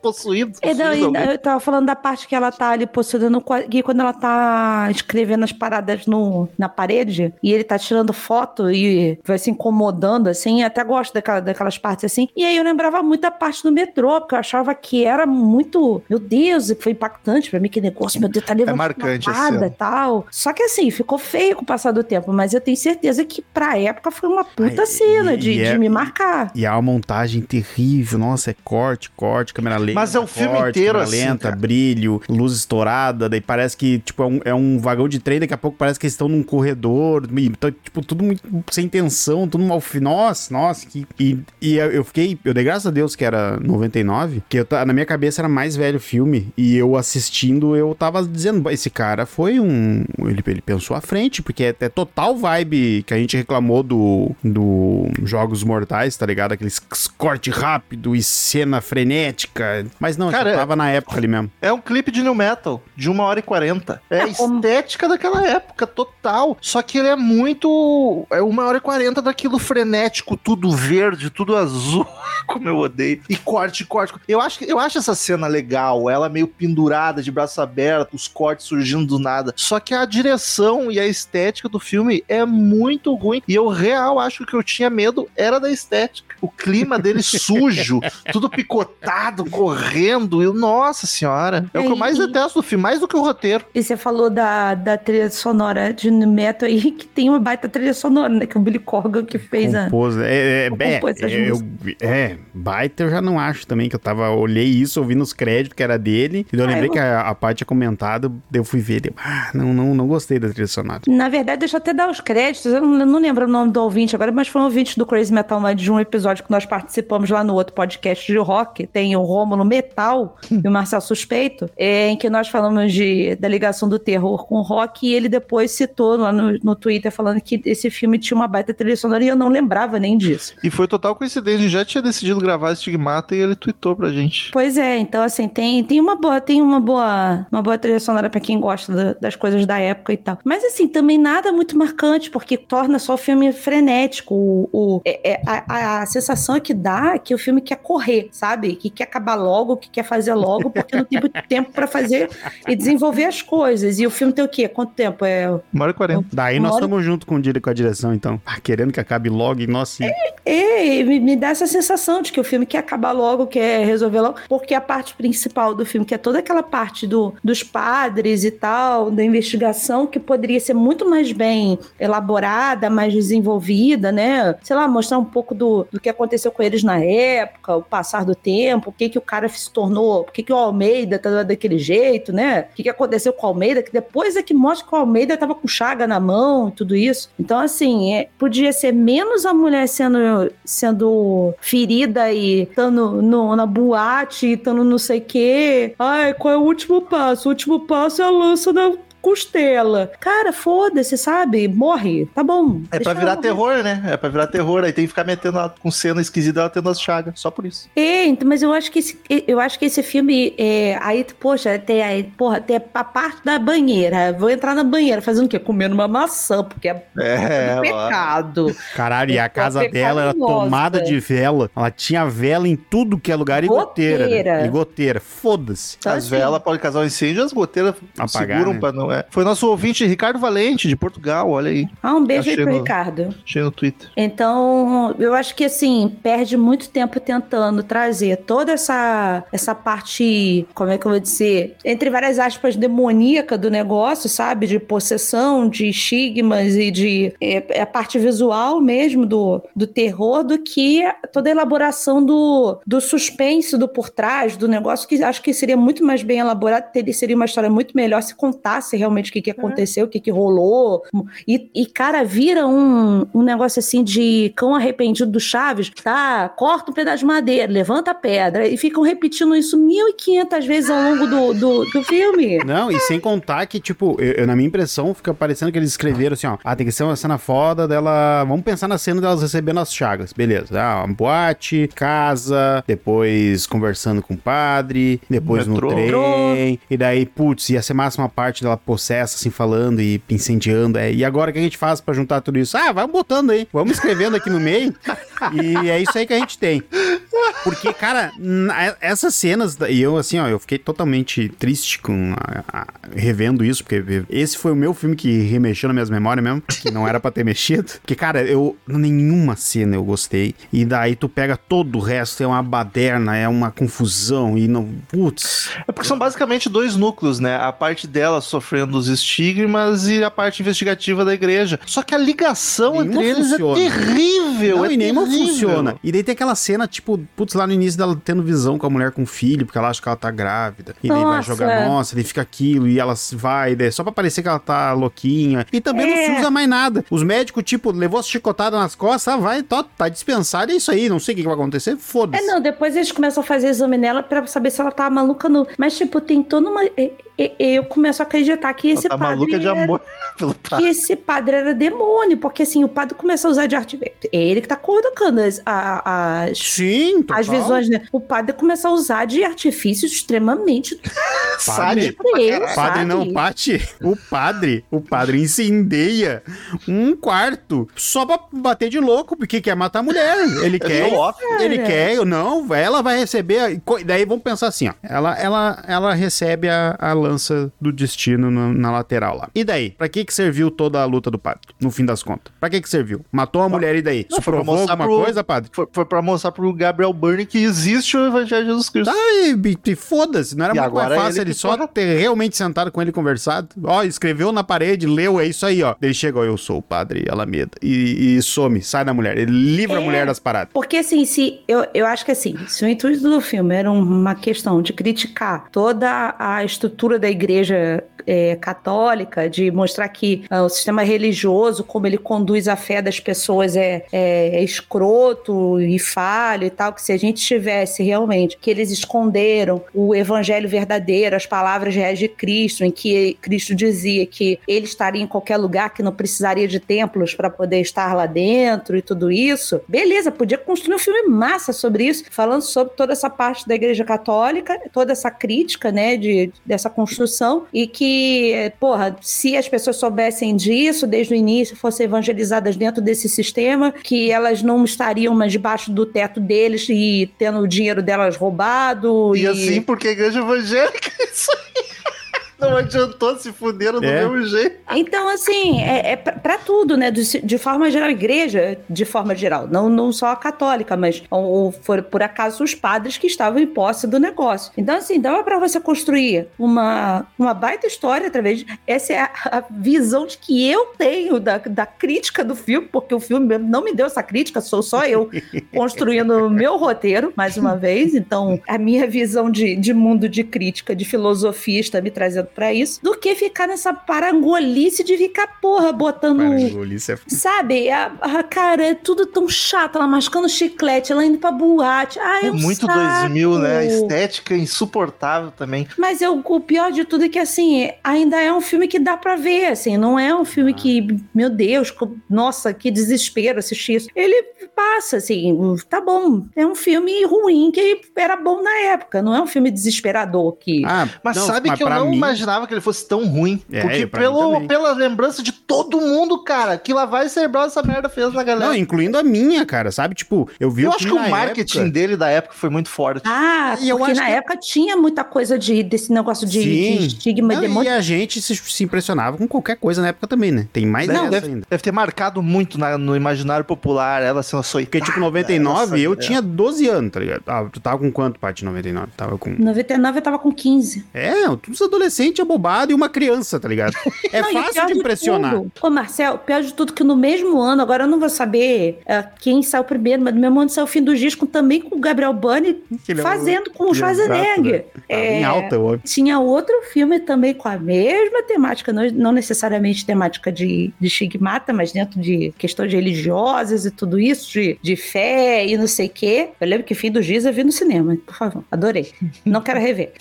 possuído. É, não, possuído eu tava falando da parte que ela tá ali possuída no e quando ela tá escrevendo as paradas no, na parede e ele tá tirando foto e vai se incomodando, assim, eu até gosto daquela, daquelas partes assim. E aí eu lembrava muito da parte do metrô, porque eu achava que era muito. Meu Deus, foi impactante pra mim que negócio, meu Deus, tá levando marcante a porrada cena. e tal. Só que assim, ficou feio com o passar do tempo, mas eu tenho certeza que pra época foi uma puta Ai, cena e- de, e de é- me marcar. E há uma montagem terrível. Nossa, é corte, corte, câmera lenta. Mas é o filme corte, inteiro assim, lenta, cara. brilho, luz estourada. Daí parece que, tipo, é um, é um vagão de trem. Daqui a pouco parece que eles estão num corredor. e tá, tipo, tudo muito sem tensão, tudo mal. Nossa, nossa. Que, e, e eu fiquei. Eu dei graças a Deus que era 99. Que eu, na minha cabeça era mais velho o filme. E eu assistindo, eu tava dizendo: esse cara foi um. Ele, ele pensou à frente, porque é, é total vibe que a gente reclamou do, do Jogos Mortais, tá ligado? Aqueles corte rápido e cena frenética. Mas não, Cara, já tava na época ali mesmo. É um clipe de New Metal, de uma hora e quarenta. É a É como- estética daquela época, total. Só que ele é muito. É uma hora e quarenta daquilo frenético, tudo verde, tudo azul. Como eu odeio. E corte, corte. Eu acho, que- eu acho essa cena legal. Ela meio pendurada, de braços abertos, os cortes surgindo do nada. Só que a direção e a estética do filme é muito ruim. E eu real acho que o que eu tinha medo era da estética. O clima dele sujo, tudo picotado, correndo. E, nossa senhora. É o que eu mais E- detesto do filme, mais do que o roteiro. E você falou da, da trilha sonora de metal aí, que tem uma baita trilha sonora, né? Que é o Billy Corgan que fez a. Compôs, é, é, é, compôs é, eu- é, baita eu já não acho também, que eu tava, olhei isso, ouvi nos créditos que era dele, e eu Ah, lembrei eu- que a, a parte tinha comentado, eu fui ver, daí, ah, não, não, não gostei da trilha sonora. Na verdade, deixa eu até dar os créditos. Eu não, eu não lembro o nome do ouvinte agora, mas foi um ouvinte do Crazy Metal Mind de um episódio que nós participamos lá no outro podcast de rock. Tem o Rômulo Metal e o Marcel Suspeito, é, em que nós falamos de, da ligação do terror com o rock. E ele depois citou lá no, no Twitter falando que esse filme tinha uma baita trilha sonora e eu não lembrava nem disso. E foi total coincidência. Já tinha decidido gravar Estigmata e ele tweetou pra gente. Pois é, então assim, tem, tem uma boa, tem uma boa, uma boa trilha sonora pra quem gosta da- das coisas da época e tal. Mas assim, também nada muito marcante, porque torna só o filme frenético. O, o- é- é- a, a- a sensação que dá é que o filme quer correr, sabe? Que quer acabar logo, que quer fazer logo, porque não tem muito tempo pra fazer e desenvolver as coisas. E o filme tem o quê? Quanto tempo? É, Uma hora e quarenta. Daí nós hora- estamos junto com, o com a direção, então, ah, querendo que acabe logo, e nossa, e- É, me, me dá essa sensação de que o filme quer acabar logo, quer resolver logo, porque a parte principal do filme, que é toda aquela parte do, dos padres e tal, da investigação, que poderia ser muito mais bem elaborada, mais desenvolvida, né? Sei lá, mostrar um pouco do, do que aconteceu com eles na época, o passar do tempo, o que que o cara se tornou, por que que o Almeida tá daquele jeito, né? O que que aconteceu com o Almeida, que depois é que mostra que o Almeida tava com chaga na mão e tudo isso. Então, assim, é, podia ser menos a mulher sendo, sendo ferida e estando na boate, estando não sei o quê. Ai, qual é o último passo? O último passo é a lança da costela. Cara, foda-se, sabe? Morre. Tá bom. É pra virar morrer. terror, né? É pra virar terror. Aí tem que ficar metendo ela com cena esquisita ela tendo as chagas. Só por isso. É, então, mas eu acho que esse, eu acho que esse filme, é, aí, poxa, tem, aí, porra, tem a parte da banheira. Vou entrar na banheira fazendo o quê? Comendo uma maçã, porque é, É, um ó. pecado. caralho, e a É casa dela era tomada de vela, ela tinha vela em tudo que é lugar e goteira, né? Goteira. E goteira, foda-se. Então, As assim, velas podem causar um incêndio, as goteiras Apagar, seguram né? pra não. É. Foi nosso ouvinte Ricardo Valente, de Portugal, olha aí. Ah, um beijo Achei aí pro no- Ricardo. Achei no Twitter. Então, eu acho que assim, perde muito tempo tentando trazer toda essa, essa parte, como é que eu vou dizer, entre várias aspas, demoníaca do negócio, sabe? De possessão, de estigmas e de é, é a parte visual mesmo do, do terror, do que toda a elaboração do, do suspense do por trás do negócio, que acho que seria muito mais bem elaborado, teria, seria uma história muito melhor se contasse realmente o que, que aconteceu, o que, que rolou. E, e, cara, vira um, um negócio assim de cão arrependido do Chaves, tá? Corta um pedaço de madeira, levanta a pedra, e ficam repetindo isso 1.500 vezes ao longo do, do, do filme. Não, e sem contar que, tipo, eu, eu, na minha impressão, fica parecendo que eles escreveram assim, ó. Ah, tem que ser uma cena foda dela. Vamos pensar na cena delas recebendo as chagas. Beleza. Ah, uma boate, casa, depois conversando com o padre, depois Metrô. no trem. E daí, putz, ia ser massa uma parte dela possessa, assim, falando e incendiando. É. E agora o que a gente faz pra juntar tudo isso? Ah, vamos botando aí. Vamos escrevendo aqui no meio. e é isso aí que a gente tem. Porque, cara, essas cenas, e eu assim, ó, eu fiquei totalmente triste com a- a- revendo isso, porque esse foi o meu filme que remexeu nas minhas memórias mesmo, que não era pra ter mexido. Porque, cara, eu nenhuma cena eu gostei. E daí tu pega todo o resto, é uma baderna, é uma confusão e não, putz. É porque são basicamente dois núcleos, né? A parte dela sofrendo os estigmas e a parte investigativa da igreja. Só que a ligação Nenhuma entre eles funciona. é terrível. Não, é e nenhuma terrível. funciona. E daí tem aquela cena, tipo, putz, lá no início dela tendo visão com a mulher com filho, porque ela acha que ela tá grávida. E daí vai Nossa. jogar, nossa, daí fica aquilo, e ela vai, daí, só pra parecer que ela tá louquinha. E também não É. se usa mais nada. Os médicos, tipo, levou as chicotadas nas costas, ah, vai, tá, tá dispensado, é isso aí, não sei o que, que vai acontecer, É, foda-se. não, depois eles começam a fazer exame nela pra saber se ela tá maluca ou não. Mas, tipo, tem toda uma. Eu começo a acreditar que esse tá padre. maluca de era- amor pelo Que padre. esse padre era demônio, porque assim, o padre começa a usar de arte. É ele que tá colocando as, a- as, Sim, total. as visões, né? O padre começa a usar de artifícios extremamente Sádico. Deus, Padre sabe? não, Pati, o padre, o padre incendeia um quarto só pra bater de louco, porque quer matar a mulher. Ele quer. É óbvio. Ele Cara. quer, não, ela vai receber. Daí vamos pensar assim, ó. Ela, ela, ela recebe a, a lança do destino no- na lateral lá. E daí? Pra que que serviu toda a luta do padre, no fim das contas? Pra que que serviu? Matou a mulher e daí? Não, Isso provou alguma pro- coisa, padre? Foi, foi pra mostrar pro Gabriel Byrne que existe o Evangelho de Jesus Cristo. Tá, e, e foda-se, não era E muito mais fácil ele ele, só ter realmente sentado com ele e conversado? Ó, escreveu na parede, leu, é isso aí, ó. Ele chegou, eu sou o padre Alameda. E, e some, sai da mulher. Ele livra a É. mulher das paradas. Porque, assim, se eu, eu acho que assim, se o intuito do filme era uma questão de criticar toda a estrutura da igreja é, católica, de mostrar que ah, o sistema religioso, como ele conduz a fé das pessoas, é, é, é escroto e falho e tal, que se a gente tivesse realmente que eles esconderam o evangelho verdadeiro, as palavras reais de Cristo, em que Cristo dizia que ele estaria em qualquer lugar, que não precisaria de templos para poder estar lá dentro e tudo isso, beleza, podia construir um filme massa sobre isso, falando sobre toda essa parte da Igreja Católica, toda essa crítica, né, de, dessa construção, e que, porra, se as pessoas soubessem disso desde o início, fossem evangelizadas dentro desse sistema, que elas não estariam mais debaixo do teto deles e tendo o dinheiro delas roubado. E assim, porque a igreja evangélica, isso aí. Não adiantou, se fuderam do É. mesmo jeito. Então, assim, é, é pra, pra tudo, né? De, de forma geral, a igreja, de forma geral, não, não só a católica, mas ou, ou for, por acaso os padres que estavam em posse do negócio. Então, assim, dava pra você construir uma, uma baita história através de. Essa é a, a visão de que eu tenho da, da crítica do filme, porque o filme não me deu essa crítica, sou só eu construindo o meu roteiro, mais uma vez. Então, a minha visão de, de mundo de crítica, de filosofia está me trazendo pra isso, do que ficar nessa parangolice de ficar, porra, botando. Parangolice é Sabe, a, a- cara, é tudo tão chato. Ela mascando chiclete, ela indo pra boate. Ai, É um muito saco. 2000, né? A estética insuportável também. Mas eu, o pior de tudo é que, assim, ainda é um filme que dá pra ver, assim, não é um filme que, meu Deus, nossa, que desespero assistir isso. Ele passa, assim, tá bom. É um filme ruim que era bom na época, não é um filme desesperador que... Ah, Mas não, sabe que eu não mim- imaginava que ele fosse tão ruim. É, porque pelo, pela lembrança de todo mundo, cara, que lavagem cerebral essa merda fez na galera. Não, incluindo a minha, cara, sabe? Tipo, eu vi eu o acho que o marketing época. dele da época foi muito forte. Ah, E eu porque acho na que- época tinha muita coisa de, desse negócio de, de estigma Não, de e a gente se, se impressionava com qualquer coisa na época também, né? Tem mais essa deve- ainda. deve ter marcado muito na- no imaginário popular ela sendo açoitada. Porque, tipo, 99, eu essa- tinha 12 anos, tá ligado? Ah, tu tava com quanto, Paty, 99? Tava com... 99 eu tava com 15. É, todos os adolescentes abobado e uma criança, tá ligado? É Não, fácil de impressionar. tudo- Ô, Marcel, pior de tudo que no mesmo ano, agora eu não vou saber é, quem saiu primeiro, mas no mesmo ano saiu o fim do disco também com o Gabriel ele é fazendo com o Exato, Schwarzenegger. né? Tava em alta, ó. Tinha outro filme também com a mesma temática, não, não necessariamente temática de, de estigmata, mas dentro de questões religiosas e tudo isso, de, de fé e não sei o quê. Eu lembro que fim do Giz eu vi no cinema, por favor, adorei. Não quero rever.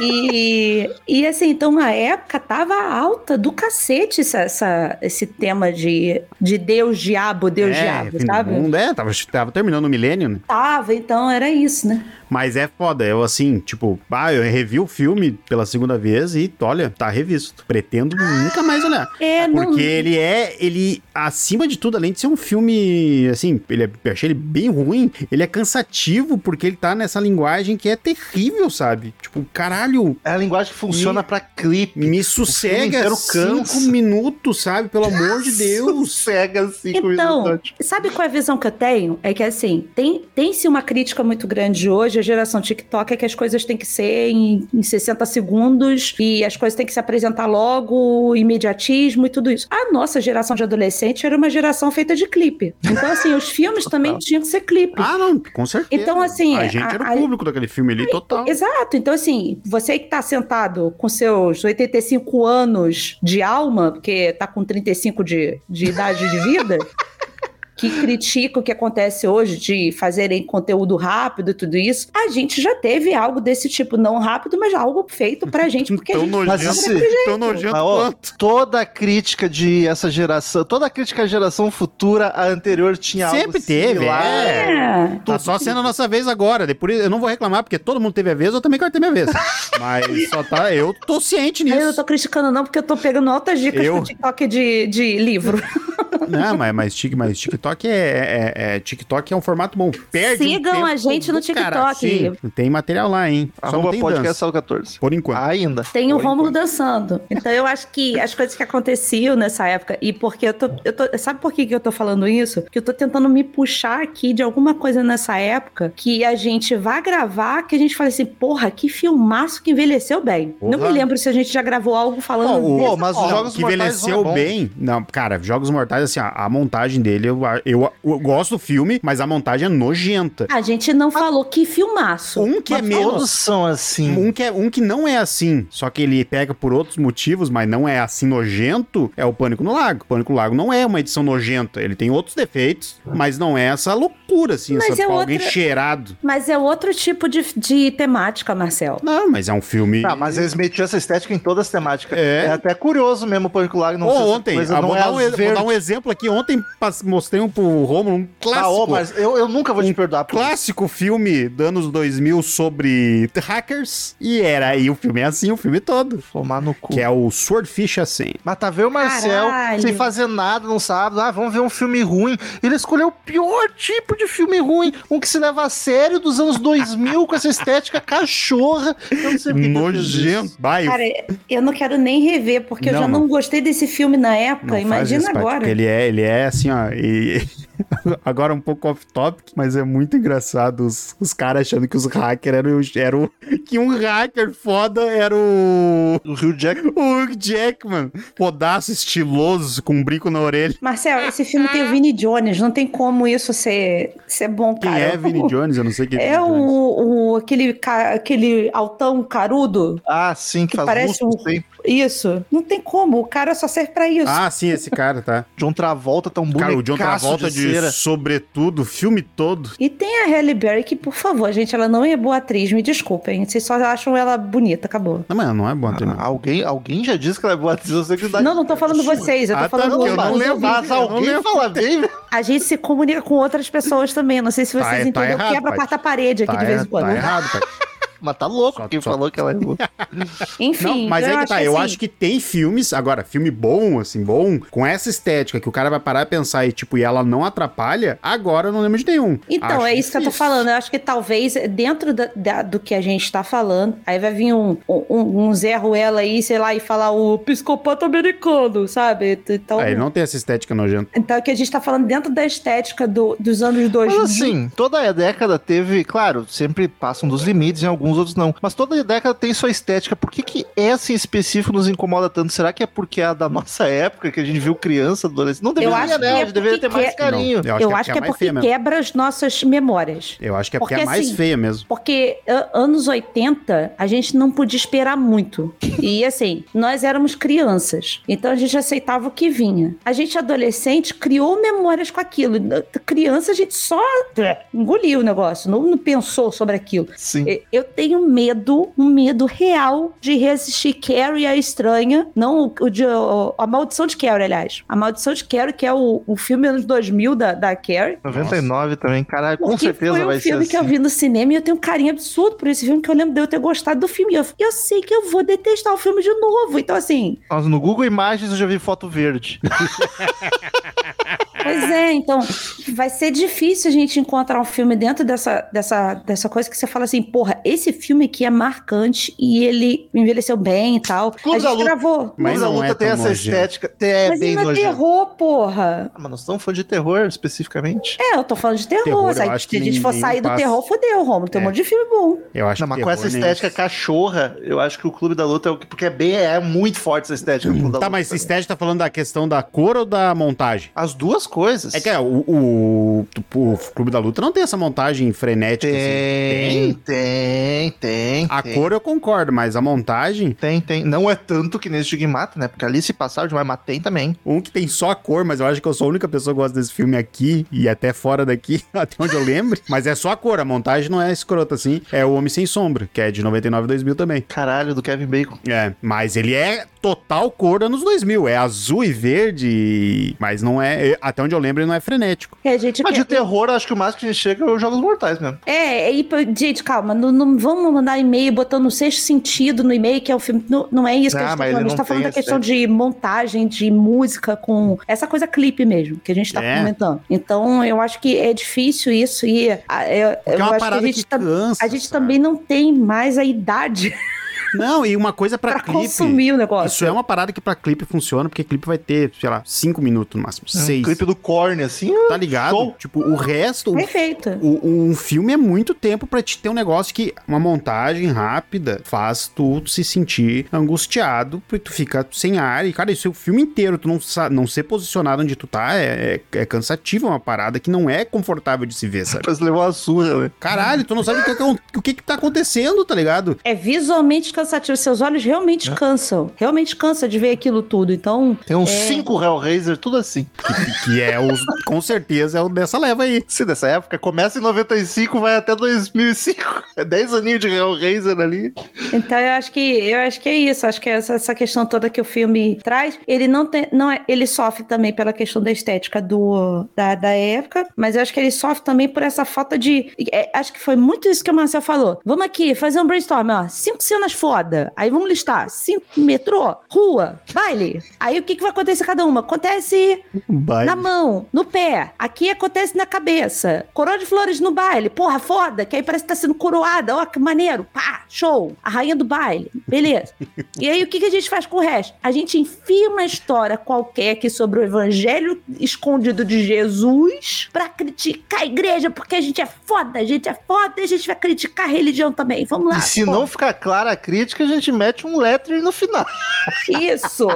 E, e assim, então na época tava alta do cacete essa, essa- esse tema de, de Deus, diabo, Deus, é, diabo, sabe? mundo, é, tava, tava terminando o milênio, né? Tava, então era isso, né? Mas é foda, eu assim, tipo, ah, eu revi o filme pela segunda vez e, olha, tá revisto. Pretendo nunca mais olhar. É, não- Porque ele é, ele, acima de tudo, além de ser um filme, assim, ele é, eu achei ele bem ruim, ele é cansativo porque ele tá nessa linguagem que é terrível, sabe? Tipo, caralho, É a linguagem que funciona pra clipe. me sossega inteiro cinco cansa. minutos, sabe? Pelo amor de Deus. Cega cinco Então, minutos. sabe qual é a visão que eu tenho? É que assim, tem, tem-se uma crítica muito grande hoje, a geração TikTok, é que as coisas têm que ser em, em 60 segundos e as coisas têm que se apresentar logo, imediatismo e tudo isso. A nossa geração de adolescente era uma geração feita de clipe. Então, assim, os filmes também tinham que ser clipe. Ah, não, com certeza. Então, assim, A gente a- era o a- público daquele filme ali, total. Exato. Então, assim, você que tá sentado com seus 85 anos de alma, porque tá com 35 de, de idade de vida, que critica o que acontece hoje de fazerem conteúdo rápido e tudo isso, a gente já teve algo desse tipo, não rápido, mas algo feito pra gente, porque a Tão gente nojento, daquele jeito. tão nojento Mas, ó, quanto. toda a crítica de essa geração, toda a crítica à geração futura, a anterior tinha algo Sempre teve, similar. é. É. Tá só sendo a nossa vez agora. Depois eu não vou reclamar, porque todo mundo teve a vez, eu também quero ter minha vez. Mas só tá. Eu tô ciente Aí Eu não nisso. tô criticando, não, porque eu tô pegando altas dicas Eu? pro TikTok de, de livro. Não, mas, mas, mas TikTok é, é, é- TikTok é um formato bom. Perde um Sigam tempo a gente no cara. TikTok. Sim, tem material lá, hein? Só não Arroba tem podcast. Sal 14. Por enquanto. Ainda. Tem o Rômulo dançando. Então eu acho que as coisas que aconteciam nessa época, e porque eu tô, eu tô. Sabe por que, que eu tô falando isso? Que eu tô tentando me puxar aqui de alguma coisa nessa época que a gente vai gravar, que a gente fala assim, porra, que filmaço que envelheceu bem. Não Porra. me lembro se a gente já gravou algo falando. O- Pô, mas os. Jogos que Mortais envelheceu não é bom. bem. Não, cara, Jogos Mortais, assim, a, a montagem dele, eu, eu, eu gosto do filme, mas a montagem é nojenta. A gente não falou que filmaço. Um que é Mas menos. Todos são assim. Um que, é, um que não é assim, só que ele pega por outros motivos, mas não é assim nojento, é o Pânico no Lago. O Pânico no Lago não é uma edição nojenta, ele tem outros defeitos, mas não é essa loucura, assim, Mas essa, é alguém outra- cheirado. Mas é outro tipo de, de temática, Marcel. Não, mas é um filme... Ah, mas eles metiam essa estética em todas as temáticas. É. É, até curioso mesmo o Pânico Lago não essa ontem, coisa, ah, não vou, é dar um, vou dar um exemplo aqui. Ontem mostrei um pro Romulo um clássico. Ah, ô, mas eu, eu nunca vou te Um perdoar por isso. clássico filme dos anos 2000 sobre hackers. E era aí o filme é assim, o filme todo. Tomar no cu. Que é o Swordfish Assim. Mas tá vendo o Marcel Caralho. sem fazer nada, não sabe? Ah, vamos ver um filme ruim. Ele escolheu o pior tipo de filme ruim. Um que se leva a sério dos anos 2000 com essa estética cachorra. Eu não eu isso. Nojento. Cara, eu não quero nem rever, porque eu Não, já não, não. gostei desse filme na época. Não Imagina isso, agora. ele é, ele é assim, ó. e- Agora um pouco off-topic, mas é muito engraçado os, os caras achando que os hackers eram, eram. Que um hacker foda era o. O Rio Jack. O Hugh Jackman. Podaço estiloso, com um brinco na orelha. Marcel, esse filme tem o Vinnie Jones, não tem como isso ser, ser bom, Quem cara. é Vinnie Jones? Eu não sei quem É Jones. o, o aquele, aquele altão carudo. Ah, sim, que, Que faz parece um- sempre. Isso. Não tem como. O cara só serve pra isso. Ah, sim, esse cara, tá. John Travolta tá um Cara, o John Travolta de, cera. sobretudo, o filme todo. E tem a Halle Berry, que, por favor, gente, ela não é boa atriz, me desculpem. Vocês só acham ela bonita, acabou. Não, mas não é bom também. Ah, alguém, alguém já disse que ela é boa atriz, eu sei que dá Não, não tô falando vocês, eu tô Ah, tá, falando porque eu não os lembro. Mas Eu não alguém fala bem. A gente se comunica com outras pessoas também. Não sei se Tá- vocês tá entenderam. errado, Quebra a quarta parede aqui Tá, de vez em é- quando. tá errado, pai. Mas tá louco Só- quem só- falou que ela é louca. Enfim, Não, mas é que tá. Eu assim, acho que tem filmes, agora, filme bom, assim, bom, com essa estética que o cara vai parar e pensar e, tipo, e ela não atrapalha, agora eu não lembro de nenhum. Então, Acho é isso que eu tô falando. Eu acho que talvez dentro da- da- do que a gente tá falando, aí vai vir um, um, um Zé Ruela aí, sei lá, e falar o psicopata americano, sabe? Então, Aí não tem essa estética nojenta. então é que a gente tá falando dentro da estética do- dos anos 2000. Mas assim, toda a década teve, claro, sempre passam dos limites, em alguns outros não. Mas toda década tem sua estética. Por que, que essa em específico nos incomoda tanto? Será que é porque é a da nossa época, que a gente viu criança, adolescente? Não deveria, que né? é A gente deveria ter porque mais carinho. Não, eu acho que é mais porque feia mesmo. quebra as nossas memórias. Eu acho que é porque, Porque, é mais assim, feia mesmo. Porque anos 80, a gente não podia esperar muito. E assim, nós éramos crianças. Então a gente aceitava o que vinha. A gente, adolescente, criou memórias com aquilo. Criança, a gente só é, engoliu o negócio, não, não pensou sobre aquilo. Sim. Eu tenho medo, um medo real de reassistir Carrie a Estranha. Não o, de, o- a Maldição de Carrie, aliás. A Maldição de Carrie, que é o, o filme anos 2000 da, da Carrie. 99 também, caralho, com Porque certeza foi um vai ser filme assim. que eu vi no cinema e eu tenho um carinho absurdo por esse filme, que eu lembro de eu ter gostado do filme. E eu, eu sei que eu vou detestar o filme de novo. Então, assim, Nossa, no Google Imagens eu já vi foto verde. pois é, então vai ser difícil a gente encontrar um filme dentro dessa, dessa, dessa coisa que você fala assim, porra, esse filme aqui é marcante e ele envelheceu bem e tal. Clube a da gente Luta. gravou. Mas a não luta é tem essa nojento. estética. tem- É Mas bem ainda é nojento. terror, porra. Ah, mas nós estamos falando de terror especificamente. É, eu tô falando de terror. Terror, Se a- gente for nem- sair do passa. terror, fodeu, Romulo. Tem um É. monte de filme bom. Eu acho Não, mas com essa nem- estética cachorra, eu acho que o Clube da Luta é o que. Porque é bem, é muito forte essa estética do Clube da Tá, mas estética tá falando da questão da cor ou da montagem? As duas coisas. É que é, o, o, o Clube da Luta não tem essa montagem frenética Tem, assim. tem, tem. A tem. cor eu concordo, mas a montagem, Tem, tem. Não é tanto que nesse Stigmata, né? Porque ali se passaram demais, mas tem também. um que tem só a cor, mas eu acho que eu sou a única pessoa que gosta desse filme aqui e até fora daqui, até onde eu lembro. Mas é só a cor, a montagem não é escrota assim. É o Homem Sem Sombra, que é de 99 e 2000 também. Caralho, do Kevin Bacon. É, mas ele é total cor anos 2000. É azul e verde, mas não é. é- Até onde eu lembro, ele não é frenético. É, gente, Mas que- de terror, acho que o máximo que a gente chega é os Jogos Mortais mesmo. É, e, pô, gente, calma, não, não vamos mandar e-mail botando o sexto sentido no e-mail, que é o filme. Não, não é isso que Ah, a gente tá falando. A gente tá falando da questão essa- de montagem, de música, com essa coisa clipe mesmo, que a gente tá É. comentando. Então, eu acho que é difícil isso e ah, eu, Porque eu é uma acho que a parada gente, que tá- cansa, a gente também não tem mais a idade Não, e uma coisa pra, pra clipe. consumir o negócio. Isso é uma parada que pra clipe funciona, porque clipe vai ter, sei lá, 5 minutos no máximo, Um 6. clipe do Korn, assim. Tá ligado? Show. Tipo, o resto, Perfeito. O, um filme é muito tempo pra te ter um negócio que uma montagem rápida faz tu se sentir angustiado, porque tu fica sem ar. E, cara, isso é o filme inteiro, tu não, não ser posicionado onde tu tá é, é, é cansativo, é uma parada que não é confortável de se ver, sabe? Parece levou uma surra, né? Caralho, tu não sabe o que, que- o que, que tá acontecendo, tá ligado? É visualmente cansativo. Seus olhos realmente cansam. Realmente cansa de ver aquilo tudo. Então, Tem uns É. cinco Hellraiser, tudo assim. Que é os, com certeza é o dessa leva aí. Se dessa época, começa em 95, vai até 2005. É 10 aninhos de Hellraiser ali. Então eu acho que eu acho que é isso. Acho que essa, essa questão toda que o filme traz, ele não tem, não é, ele sofre também pela questão da estética do da, da época, mas eu acho que ele sofre também por essa falta de, é, acho que foi muito isso que o Marcel falou. Vamos aqui fazer um brainstorm, ó, cinco cenas foda. Aí vamos listar cinco metrô, rua, baile. Aí o que que vai acontecer cada uma? Acontece Vai. na mão, no pé. Aqui acontece na cabeça. Coroa de flores no baile. Porra, foda. Que aí parece que tá sendo coroada. Ó, que maneiro. Pá, show. A rainha do baile. Beleza. e aí, o que, que a gente faz com o resto? A gente enfia uma história qualquer aqui sobre o evangelho escondido de Jesus pra criticar a igreja, porque a gente é foda, a gente é foda e a gente vai criticar a religião também. Vamos lá. e se pô. não ficar clara a crítica, a gente mete um lettering no final. Isso!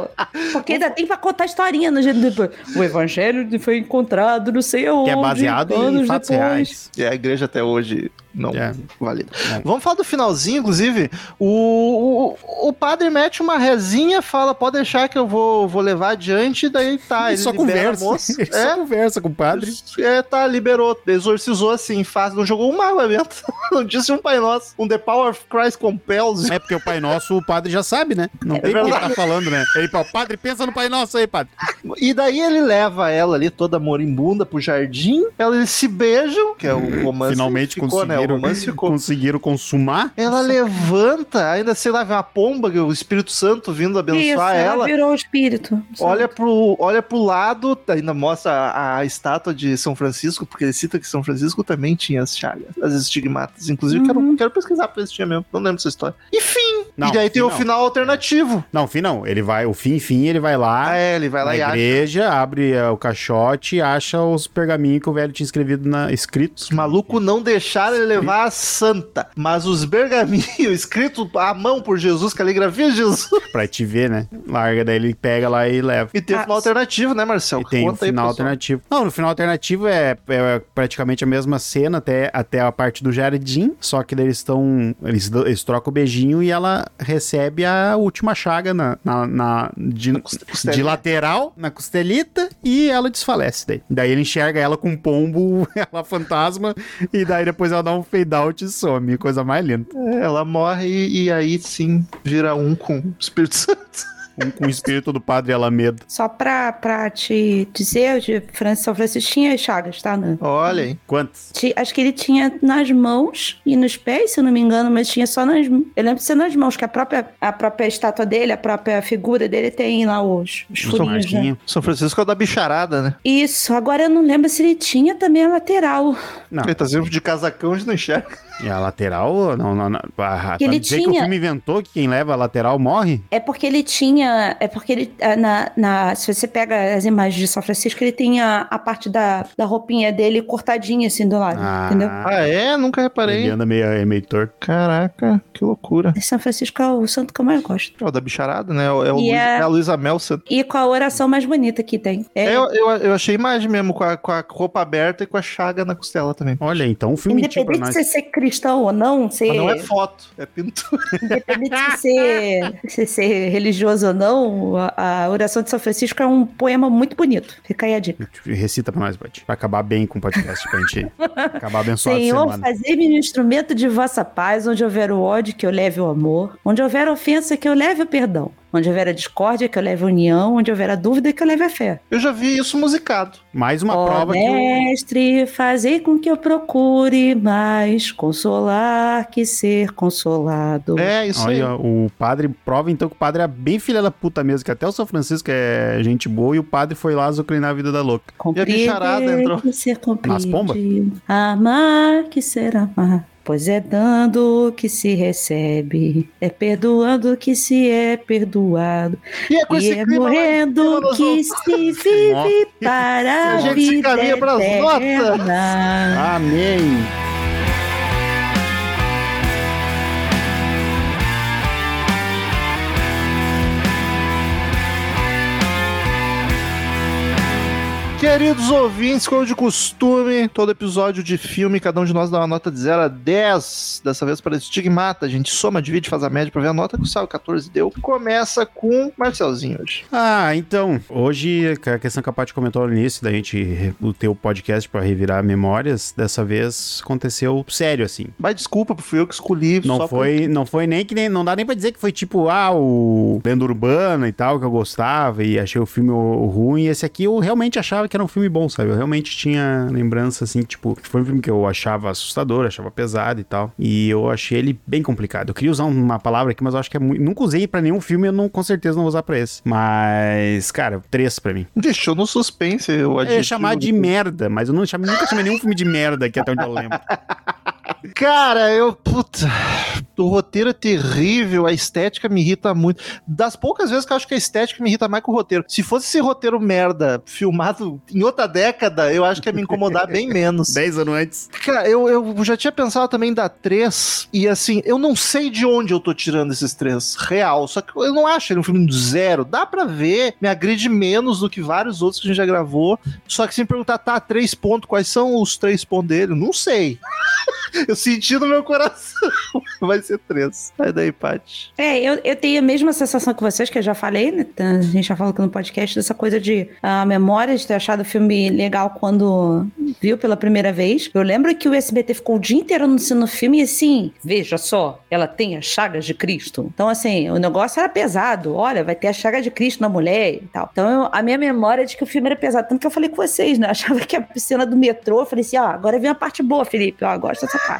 Porque ainda tem pra contar historinha no jeito depois. O evangelho foi encontrado, não sei aonde. Que é baseado em fatos depois. E reais. a igreja até hoje não É. valida. É. Vamos falar do finalzinho, inclusive. O, o, o padre mete uma rezinha, fala: pode deixar que eu vou, vou levar adiante, daí tá. Ele Ele só conversa. moça. Ele só É, conversa com o padre. é, tá, liberou, exorcizou assim, faz, não jogou um mago lá dentro. Não disse um pai nosso. Um The Power of Christ compels. É porque o Pai Nosso, o padre já sabe, né? Não tem o que ele tá falando, né? Ele fala, padre, pensa no Pai Nosso aí, padre. E daí ele leva ela ali, toda moribunda, pro jardim. Ela, eles se beijam, que é o romance. Finalmente ficou, né? Conseguiram, romance ficou. conseguiram consumar. Ela levanta, ainda sei lá, vem uma pomba, o Espírito Santo vindo Isso, abençoar ela ela. virou o espírito. Olha pro, olha pro lado, ainda mostra a, a estátua de São Francisco, porque ele cita que São Francisco também tinha as chagas, as estigmatas. Inclusive, quero, Uhum. quero pesquisar pra ver se tinha mesmo. Não lembro dessa história. E fim! Não, e daí tem fim o não. final alternativo. Não, fim não. Ele vai, o fim, fim, ele vai lá Ah, é, ele vai lá na e acha. igreja, abre eh, o caixote e acha os pergaminhos que o velho tinha escrevido na, escritos. Os malucos não deixaram ele levar a santa, mas os pergaminhos escritos à mão por Jesus, caligrafia de Jesus. Pra te ver, né? Larga, daí ele pega lá e leva. E tem o Ah, final alternativo, né, Marcel? E tem o Conta aí, final pessoal. alternativo. Não, no final alternativo é, é praticamente a mesma cena até, até a parte do jardim, só que daí eles estão. Eles, eles trocam o beijinho e ela recebe a última chaga na, na, na- de, costelinha. de lateral, na costelita, e ela desfalece daí. Daí ele enxerga ela com um pombo, ela fantasma, e daí depois ela dá um fade out e some. Coisa mais linda. É, ela morre e, e aí sim vira um com o Espírito Santo. Um com o espírito do padre Alameda. Só pra, pra te dizer, de São Francisco tinha as chagas, tá? Né? Olha aí. Quantos? Acho que ele tinha nas mãos e nos pés, se eu não me engano, mas tinha só nas. Eu lembro de ser nas mãos, que a própria, a própria estátua dele, a própria figura dele tem lá os, os Os furinhos. Né? São Francisco é o da bicharada, né? Isso, agora eu não lembro se ele tinha também a lateral. Não. Ele tá sempre de casacão, a gente não enxerga. E a lateral, não, não, não. Ah, Que pra ele dizer que o tinha- filme inventou que quem leva a lateral morre? É porque ele tinha. É porque ele. ah, Na, na, se você pega as imagens de São Francisco, ele tinha a parte da, da roupinha dele cortadinha assim do lado. Entendeu? Ah, é? Nunca reparei. Ele anda meio, é meio torto. Caraca, que loucura. São Francisco é o santo que eu mais gosto. É o da bicharada, né? É o, é o Luiz- é- é a Luísa Melson. E com a oração mais bonita que tem. É, É, eu, eu, eu achei imagem mesmo, com a, com a roupa aberta e com a chaga na costela também. Olha, então um filme independente nós. de você ser cristão ou não, ser, Mas não é foto, é pintura. independente de ser, se ser religioso ou não, a, a oração de São Francisco é um poema muito bonito. Fica aí a dica. Recita pra nós, Bud. Pra acabar bem com o podcast, pra gente acabar abençoado Senhor, fazei-me um instrumento de vossa paz, onde houver o ódio, que eu leve o amor, onde houver ofensa, que eu leve o perdão, onde houver a discórdia, que eu leve a união, onde houver a dúvida, que eu leve a fé. Eu já vi isso musicado. Mais uma Ó prova que o... mestre, fazei com que eu procure mais consolar que ser consolado. É, isso aí. O padre prova então que o padre é bem filha da puta mesmo, que até o São Francisco é gente boa e o padre foi lá azucrinar a vida da louca. E a bicharada Compreender entrou. que ser Nas pombas? Amar que ser amar. Pois é dando que se recebe, é perdoando que se é perdoado, E é com e esse é lá morrendo que se vive para A a gente se vida encaminha pras notas. eterna. Amém! Queridos ouvintes, como de costume, todo episódio de filme, cada um de nós dá uma nota de 0 a 10. Dessa vez para Estigmata. A gente soma, divide, faz a média para ver a nota que o Sal 14 deu. Começa com Marcelzinho hoje. Ah, então, hoje, a questão que a Paty comentou no início, da gente o teu podcast pra revirar memórias, dessa vez aconteceu sério, assim. Mas desculpa, fui eu que escolhi. Não foi, não foi nem que nem. Não dá nem pra dizer que foi tipo, ah, o Lenda Urbana e tal, que eu gostava e achei o filme o- o ruim. Esse aqui eu realmente achava que era um filme bom, sabe? Eu realmente tinha lembrança, assim, tipo, foi um filme que eu achava assustador, achava pesado e tal. E eu achei ele bem complicado. Eu queria usar uma palavra aqui, mas eu acho que é muito. Nunca usei pra nenhum filme, eu não, com certeza não vou usar pra esse. Mas, cara, três pra mim. Deixou no suspense o Eu ia adjetivo. chamar de merda, mas eu não chamei, nunca chamei nenhum filme de merda aqui até onde eu lembro. Cara, eu. Puta. O roteiro é terrível, a estética me irrita muito. Das poucas vezes que eu acho que a estética me irrita mais que o roteiro. Se fosse esse roteiro merda filmado em outra década, eu acho que ia me incomodar bem menos. Dez anos antes. Cara, eu, eu já tinha pensado também da 3, e assim, eu não sei de onde eu tô tirando esses três, real, só que eu não acho ele um filme do zero, dá pra ver, me agride menos do que vários outros que a gente já gravou, só que se me perguntar, tá, três pontos, quais são os três pontos dele? Não sei. Eu senti no meu coração, vai ser três. Sai daí, Paty. É, eu, eu tenho a mesma sensação que vocês, que eu já falei, né? tá, A gente já falou aqui no podcast dessa coisa de a memória de ter achado o filme legal quando viu pela primeira vez. Eu lembro que o SBT ficou o dia inteiro anunciando o filme e assim, veja só, ela tem as chagas de Cristo. Então, assim, o negócio era pesado. Olha, vai ter a chaga de Cristo na mulher e tal. Então, eu- a minha memória é de que o filme era pesado. Tanto que eu falei com vocês, né? Eu achava que a cena do metrô, eu falei assim, ó, agora vem a parte boa, Felipe. Ó, gosto dessa parte.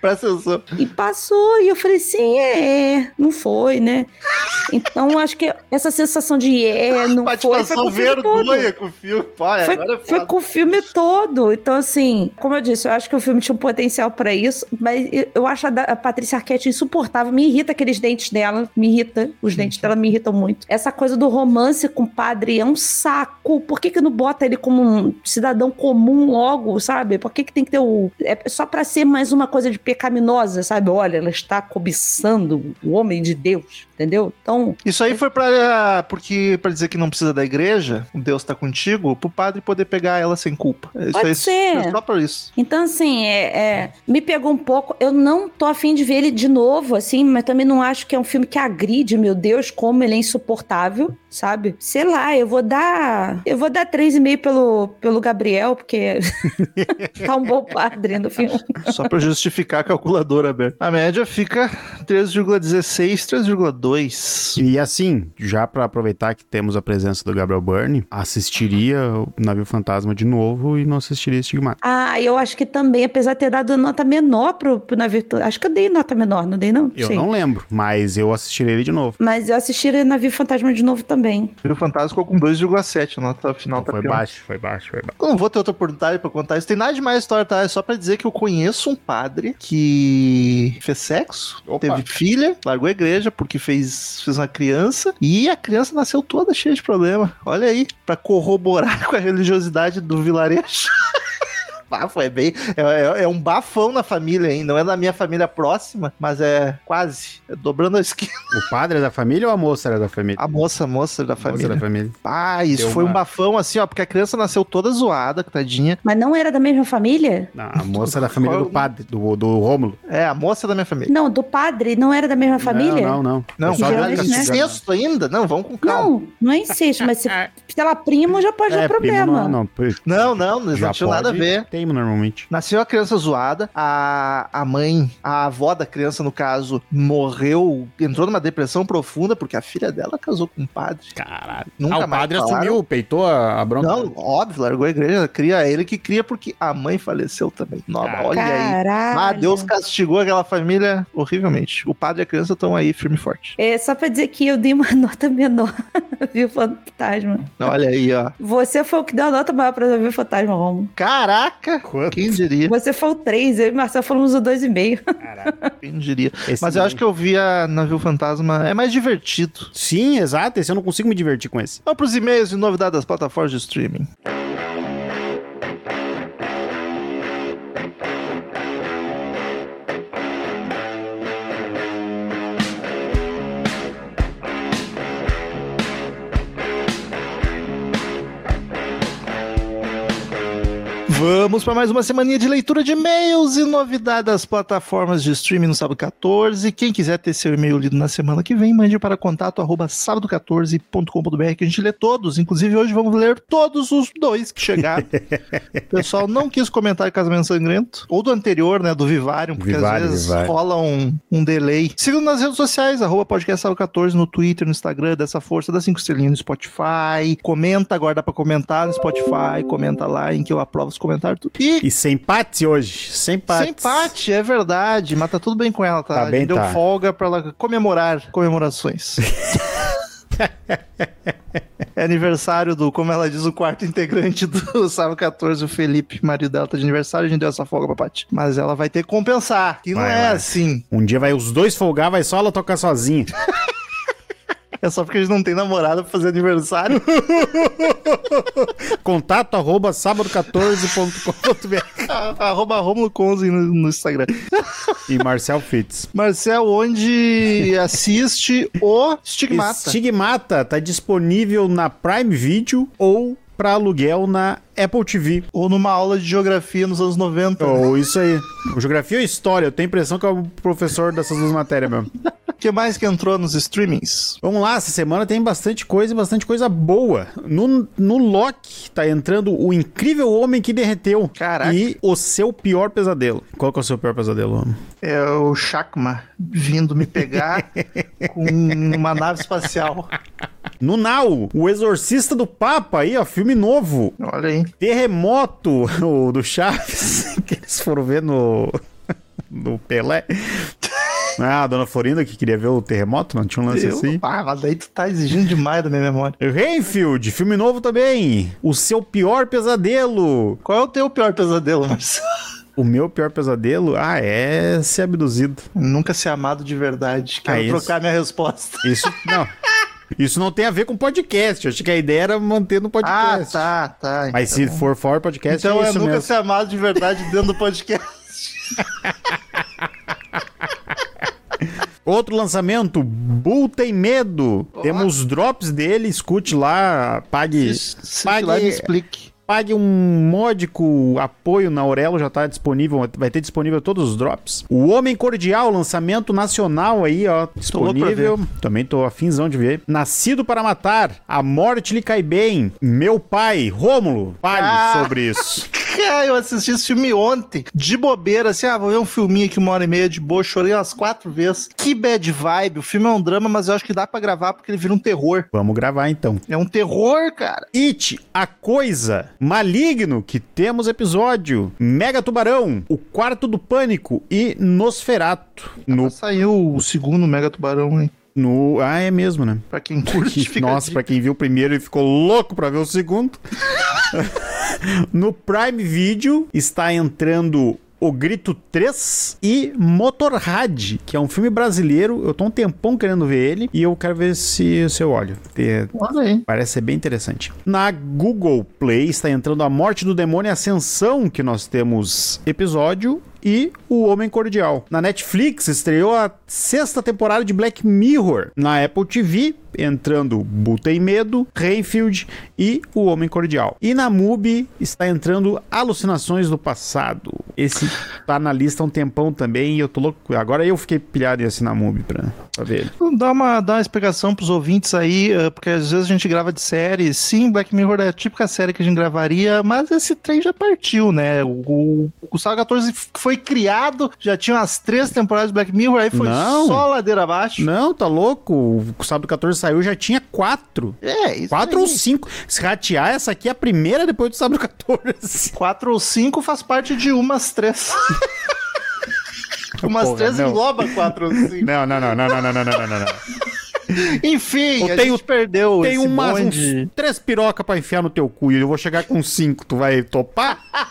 Presta atenção. E passou, e eu falei assim, é, não foi, né? Então, acho que essa sensação de é, não Mas foi, foi com o filme todo. com o filme. Pai, Foi, é foi com o filme todo. Então, assim, como eu disse, eu acho que o filme tinha um potencial pra isso, mas eu- eu acho a, da- a Patrícia Arquette insuportável. Me irrita aqueles dentes dela, me irrita. Os dentes dela me irritam muito. Essa coisa do romance com o padre é um saco. Por que, que não bota ele como um cidadão comum logo, sabe? Por que, que tem que ter o. É só pra ser mais uma coisa de pecaminosa, sabe? Olha, ela está cobiçando o homem de Deus, entendeu? Então, Isso aí foi pra, porque, pra dizer que não precisa da igreja, o Deus tá contigo, pro padre poder pegar ela sem culpa. Isso Pode aí, ser. É só por isso. Então, assim, é, é, me pegou um pouco. Eu não tô afim de ver ele de novo, assim, mas também não acho que é um filme que agride, meu Deus, como ele é insuportável, sabe? Sei lá, eu vou dar. Eu vou dar 3,5 pelo, pelo Gabriel, porque tá um bom padre no filme. Só pra justificar a calculadora aberta. A média fica 3,16, 3,2. E assim, já pra aproveitar que temos a presença do Gabriel Byrne, assistiria o Navio Fantasma de novo e não assistiria Estigmata. Ah, eu acho que também, apesar de ter dado nota menor pro, pro navio. Acho que eu dei nota menor, não dei, não? Eu Sei. não lembro, mas eu assistiria ele de novo. Mas eu assisti Navio Fantasma de novo também. O Fantasma ficou com 2,7, a nota final tá Foi pior. baixo, foi baixo, foi baixo. Eu não vou ter outra oportunidade pra contar isso. Tem nada demais a história, tá? É só pra dizer que eu conheço um padre que fez sexo, Opa. teve filha, largou a igreja porque fez, fez uma criança e a criança nasceu toda cheia de problema. Olha aí, pra corroborar com a religiosidade do vilarejo. Ah, foi bem. É, é- é um bafão na família, hein? Não é da minha família próxima, mas é quase. É dobrando a esquina. O padre é da família ou a moça era da família? A moça, a moça da A moça família. da família. Ah, isso Deu foi uma- um bafão assim, ó, porque a criança nasceu toda zoada, tadinha. Mas não era da mesma família? Não, a moça é da família do padre, do, do Rômulo. É, a moça da minha família. Não, do padre não era da mesma família? Não, não, não. Não, É só da- né? incesto ainda? Não, vamos com calma. Não, não é incesto, mas se, se ela primo já pode É, dar primo problema. não, não. Não, não, não, Já tinha nada a ver. Tem normalmente. Nasceu a criança zoada, a, a mãe, a avó da criança, no caso, morreu, entrou numa depressão profunda porque a filha dela casou com um padre. Caralho. Nunca ah, o mais padre falaram. assumiu, peitou a, a bronca. Não, óbvio, largou a igreja, cria ele que cria porque a mãe faleceu também. Caralho. olha aí. Caralho. Ah, Deus castigou aquela família horrivelmente. O padre e a criança estão aí firme e forte. É só pra dizer que eu dei uma nota menor, viu, Fantasma? Olha aí, ó. Você foi o que deu a nota maior pra ver Fantasma, Romo. Caraca! Quanto? Quem diria? Você foi o 3, eu e Marcel fomos o 2,5. Caralho. Quem diria? Esse Mas eu acho que eu vi a Navio Fantasma. É mais divertido. Sim, exato. Esse eu não consigo me divertir com esse. Vamos pros e-mails e novidades das plataformas de streaming. Vamos para mais uma semaninha de leitura de e-mails e novidades das plataformas de streaming no sábado 14. Quem quiser ter seu e-mail lido na semana que vem, mande para contato arroba sábado14.com.br que a gente lê todos. Inclusive, hoje vamos ler todos os dois que chegaram. o pessoal não quis comentar o Casamento Sangrento, ou do anterior, né, do Vivarium, porque Vivarium, às vezes Vivarium. rola um, um delay. Sigam nas redes sociais, arroba podcast sábado 14 no Twitter, no Instagram, dessa força, dá cinco estrelinhas no Spotify. Comenta, agora dá pra comentar no Spotify, comenta lá em que eu aprovo os comentários. Tudo. E E sem empate hoje. Sem empate. sem empate, é verdade. Mas tá tudo bem com ela, tá? Tá bem, deu tá. folga pra ela comemorar comemorações. é aniversário do, como ela diz, o quarto integrante do sábado 14, o Felipe, marido dela, tá de aniversário, a gente deu essa folga pra Paty. Mas ela vai ter que compensar, que não Vai, é vai. assim. Um dia vai os dois folgar, vai só ela tocar sozinha. É só porque a gente não tem namorada pra fazer aniversário. Contato arroba sábado14.com.br Arroba Romulo Conze no, no Instagram. e Marcel Fitz. Marcel, onde assiste o Stigmata. Stigmata tá disponível na Prime Video ou para aluguel na Apple TV. Ou numa aula de geografia nos anos 90. Ou isso aí. Geografia ou história? Eu tenho a impressão que é o professor dessas duas matérias mesmo. O que mais que entrou nos streamings? Vamos lá, essa semana tem bastante coisa e bastante coisa boa. No, no Loki tá entrando o incrível homem que derreteu. Caraca. E o seu pior pesadelo. Qual que é o seu pior pesadelo, homem? É o Shakma vindo me pegar com uma nave espacial. No Now, o Exorcista do Papa aí, ó, filme novo. Olha aí. Terremoto, o do Chaves, que eles foram ver no... do Pelé. Ah, a dona Florinda que queria ver o terremoto, não tinha um lance Eu- assim? Ah, mas daí tu tá exigindo demais da minha memória. Rainfield, filme novo também. O seu pior pesadelo. Qual é o teu pior pesadelo, Marcelo? O meu pior pesadelo, ah, é ser abduzido. Nunca ser amado de verdade. Quero Ah, trocar minha resposta. Isso não. Isso não tem a ver com podcast. Eu achei que a ideia era manter no Ah, podcast. tá, tá. Mas se for for podcast, Então é é isso nunca mesmo. ser amado de verdade dentro do podcast. Outro lançamento, Bull Tem Medo. Temos drops dele, escute lá, pague, Se lá me pague, explique. Pague um módico apoio na Aurelo, já tá disponível, vai ter disponível todos os drops. O Homem Cordial, lançamento nacional aí, ó, disponível. Também tô afinzão de ver. Nascido para Matar, A Morte lhe cai bem. Meu pai, Rômulo, fale Ah. sobre isso. Cara, eu assisti esse filme ontem, de bobeira, assim, ah, vou ver um filminho aqui uma hora e meia de boa, chorei umas quatro vezes. Que bad vibe, o filme é um drama, mas eu acho que dá pra gravar porque ele vira um terror. Vamos gravar então. É um terror, cara. It, a coisa, Maligno, que temos episódio, Mega Tubarão, O Quarto do Pânico e Nosferato. No, Saiu o segundo Mega Tubarão, hein? No, ah, é mesmo, né? Pra quem curte, fica a Nossa, pra quem viu o primeiro e ficou louco pra ver o segundo. no Prime Video está entrando O Grito 3 e Motorrad, que é um filme brasileiro. Eu tô um tempão querendo ver ele e eu quero ver se, se eu olho. Aí. Parece ser bem interessante. Na Google Play está entrando A Morte do Demônio e Ascensão, que nós temos episódio, e O Homem Cordial. Na Netflix estreou a sexta temporada de Black Mirror. Na Apple TV, entrando Butei Medo, Rainfield e O Homem Cordial. E na MUBI está entrando Alucinações do Passado. Esse tá na lista há um tempão também e eu tô louco. Agora eu fiquei pilhado em assinar MUBI pra, pra ver ele. Dá uma, dá uma explicação pros ouvintes aí, eh, porque às vezes a gente grava de série. Sim, Black Mirror é a típica série que a gente gravaria, mas esse trem já partiu, né? O, o, o Saga 14 foi foi criado, já tinha umas três temporadas de Black Mirror, aí foi não, só ladeira abaixo. Não, tá louco? O sábado 14 saiu, já tinha quatro. É, isso Quatro aí. ou cinco. Se ratear, essa aqui é a primeira depois do sábado 14. Quatro ou cinco faz parte de umas três. umas Porra, três não. engloba quatro ou cinco. não, não, não, não, não, não, não, não. não. não. Enfim, eu a tenho, gente perdeu tem esse umas, bonde. Uns três pirocas pra enfiar no teu cu e eu vou chegar com cinco, tu vai topar?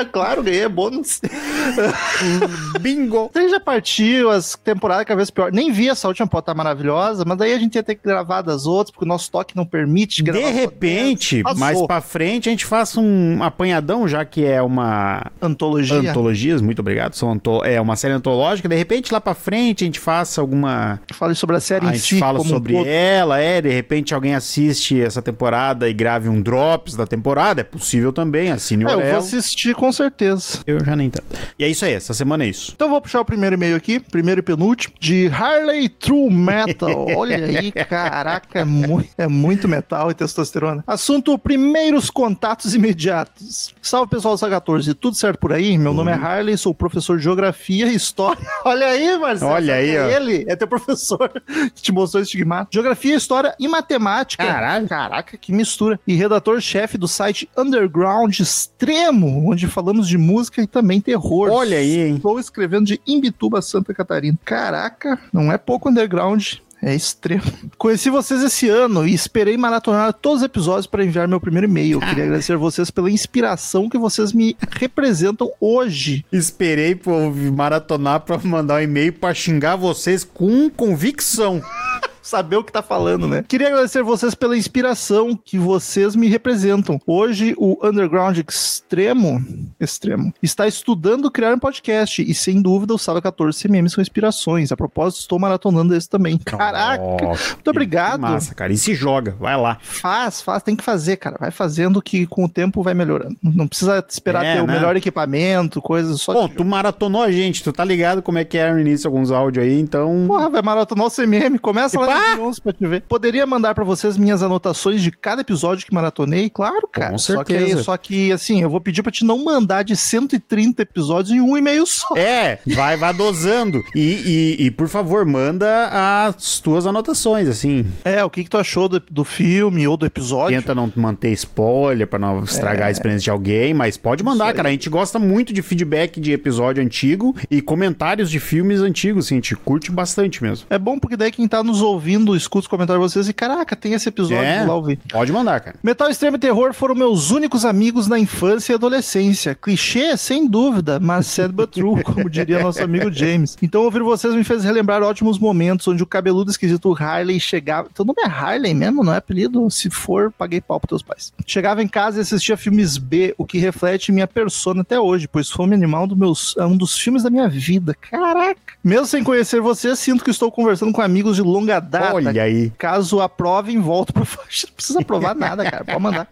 Ah, claro, ganhei bônus. Bingo! Ele já partiu, as temporadas cada vez pior. Nem vi essa última pota maravilhosa, mas daí a gente ia ter que gravar das outras, porque o nosso toque não permite gravar. De repente, mais pra frente, a gente faça um apanhadão, já que é uma Antologia. antologias, muito obrigado, são anto- é uma série antológica. De repente, lá pra frente, a gente faça alguma Fale sobre a série A em gente si. fala como um sobre todo. ela, é, de repente alguém assiste essa temporada e grave um drops da temporada, é possível também, assine o É, eu vou assistir com certeza. Eu já nem tanto. E é isso aí, essa semana é isso. Então vou puxar o primeiro e-mail aqui, primeiro e penúltimo, de Harley True Metal. Olha aí, caraca, é muito, é muito metal e testosterona. Assunto: primeiros contatos imediatos. Salve pessoal do Saga 14, tudo certo por aí? Meu nome é Harley, sou professor de geografia e história. Olha aí, Marcelo. Olha aí, é ó. Ele é teu professor que te mostrou esse estigma. Geografia, história e matemática. Caralho. Caraca, que mistura. E redator-chefe do site Underground Extremo, onde falamos de música e também terror. Olha aí, hein? Estou escrevendo de Imbituba, Santa Catarina. Caraca, não é pouco underground. É extremo. Conheci vocês esse ano e esperei maratonar todos os episódios para enviar meu primeiro e-mail. Queria agradecer vocês pela inspiração que vocês me representam hoje. Esperei por maratonar pra mandar um e-mail pra xingar vocês com convicção. Saber o que tá falando, né? Queria agradecer vocês pela inspiração que vocês me representam. Hoje, o Underground Extremo, Extremo está estudando criar um podcast e, sem dúvida, o Sala 14 CMM são inspirações. A propósito, estou maratonando esse também. Caraca! Nossa, muito obrigado. que Massa, cara. E se joga, vai lá. Faz, faz, tem que fazer, cara. Vai fazendo que com o tempo vai melhorando. Não precisa esperar É, ter o né? melhor equipamento, coisas só. Bom, tu maratonou a gente, tu tá ligado como é que é no início alguns áudios aí, então. Porra, vai maratonar o CMM. Começa E lá 211 pra te ver. Poderia mandar pra vocês minhas anotações de cada episódio que maratonei? Claro, cara. Com Só que, certeza. só que, assim, eu vou pedir pra te não mandar de 130 episódios em um e-mail só. É, vai, vai dosando. E, e, e, por favor, manda as tuas anotações, assim. É, o que, que tu achou do, do filme ou do episódio? Tenta não manter spoiler pra não estragar a experiência de alguém, mas pode mandar, É. Cara. A gente gosta muito de feedback de episódio antigo e comentários de filmes antigos, assim, a gente curte bastante mesmo. É bom porque daí quem tá nos ouvindo escuta os comentários de vocês e, caraca, tem esse episódio, É. lá ouvir. Pode mandar, cara. Metal Extremo e Terror foram meus únicos amigos na infância e adolescência. Clichê, sem dúvida, mas sad but true, como diria nosso amigo James. Então ouvir vocês me fez relembrar ótimos momentos onde o cabeludo esquisito Harley chegava... Teu nome é Harley mesmo, não é apelido? Se for, paguei pau pros teus pais. Chegava em casa e assistia filmes B, o que reflete minha persona até hoje, pois Fome Animal dos meus, é um dos filmes da minha vida. Caraca! Mesmo sem conhecer vocês, sinto que estou conversando com amigos de longa data. Olha aí. Caso aprovem, volto para Não precisa aprovar nada, cara. Pode mandar.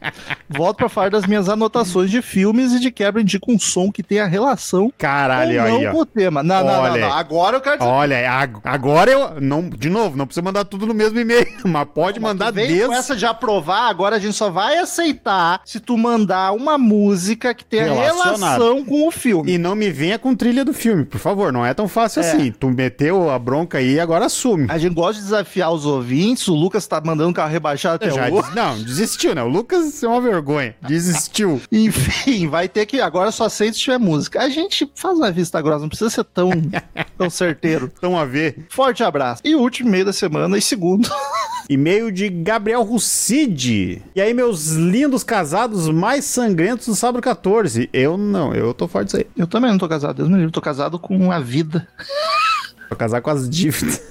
Volto para falar das minhas anotações de filmes e de quebra indico um som que tenha relação Caralho, não aí, com o tema. Não, não, não, Olha não. Agora eu quero dizer. Olha, ag- agora eu. Não, de novo, não precisa mandar tudo no mesmo e-mail, mas pode mandar Vem desde. com essa de aprovar, agora a gente só vai aceitar se tu mandar uma música que tenha relação com o filme. E não me venha com trilha do filme, por favor. Não é tão fácil É. assim. Tu meteu a bronca aí e agora assume. A gente gosta de desafiar os ouvintes. O Lucas tá mandando carro rebaixado até Já hoje. des- Não, desistiu, né? O Lucas é uma vergonha. Desistiu. Enfim, vai ter que. Agora só aceita se tiver música. A gente faz uma vista grossa, não precisa ser tão, tão certeiro. Então a ver. Forte abraço. E o último e-mail da semana, e segundo. E-mail de Gabriel Rucide. E aí, meus lindos casados mais sangrentos do sábado 14. Eu não, eu tô fora disso aí. Eu também não tô casado, Deus me livre, tô casado com a vida. Vou casar com as dívidas.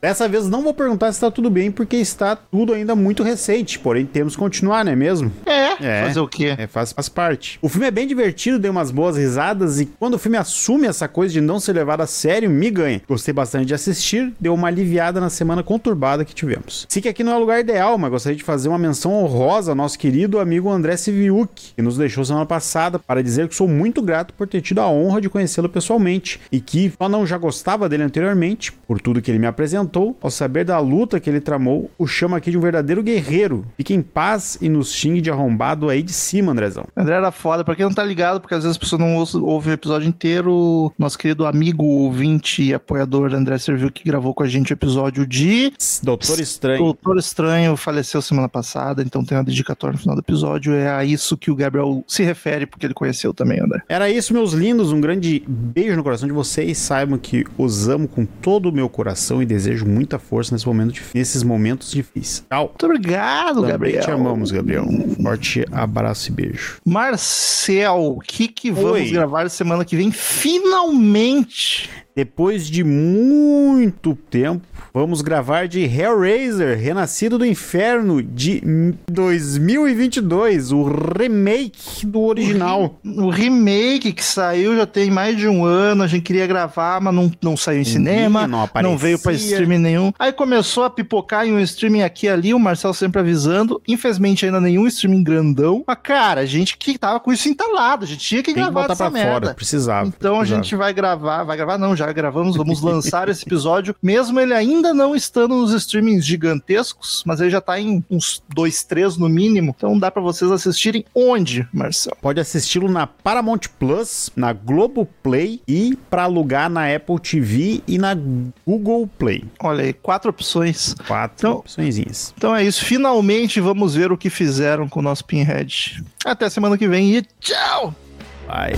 Dessa vez não vou perguntar se tá tudo bem, porque está tudo ainda muito recente. Porém, temos que continuar, não é mesmo? É, É. fazer o quê? É, faz, faz parte. O filme é bem divertido, dei umas boas risadas e quando o filme assume essa coisa de não ser levado a sério, me ganha. Gostei bastante de assistir, deu uma aliviada na semana conturbada que tivemos. Sei que aqui não é o lugar ideal, mas gostaria de fazer uma menção honrosa ao nosso querido amigo André Siviuk, que nos deixou semana passada, para dizer que sou muito grato por ter tido a honra de conhecê-lo pessoalmente e que só não já gostava dele anteriormente, por tudo que ele me apresentou, ao saber da luta que ele tramou, o chama aqui de um verdadeiro guerreiro. Fique em paz e nos xingue de arrombado aí de cima, Andrezão. André era foda, pra quem não tá ligado, porque às vezes as pessoas não ouvem o episódio inteiro. Nosso querido amigo, ouvinte e apoiador André Serviu, que gravou com a gente o episódio de Doutor Estranho. Doutor Estranho, faleceu semana passada, então tem uma dedicatória no final do episódio. É a isso que o Gabriel se refere, porque ele conheceu também, André. Era isso, meus lindos. Um grande beijo no coração de vocês. Saibam que os amo com todo o meu coração e desejo muita força nesse momento nesses momentos difíceis. Tchau. Muito obrigado, Também Gabriel. te amamos, Gabriel. Um forte abraço e beijo. Marcel, o que que vamos Oi. gravar semana que vem? Finalmente! Depois de muito tempo, vamos gravar de Hellraiser, Renascido do Inferno, de 2022, o remake do original. O remake que saiu já tem mais de um ano, a gente queria gravar, mas não, não saiu em cinema, não não veio pra streaming nenhum. Aí começou a pipocar em um streaming aqui e ali, o Marcel sempre avisando. Infelizmente ainda nenhum streaming grandão. Mas cara, a gente que tava com isso entalado, a gente tinha que Tem que gravar botar essa pra fora, merda. precisava. Então a precisava. gente vai gravar, vai gravar não, já gravamos, vamos lançar esse episódio, mesmo ele ainda não estando nos streamings gigantescos, mas ele já tá em uns dois, três no mínimo, então dá pra vocês assistirem onde, Marcel? Pode assisti-lo na Paramount Plus, na Globoplay e para alugar na Apple TV e na Google Play. Olha aí, quatro opções. Quatro Então- opçõezinhas. Então é isso, finalmente vamos ver o que fizeram com o nosso Pinhead. Até semana que vem e tchau! Vai.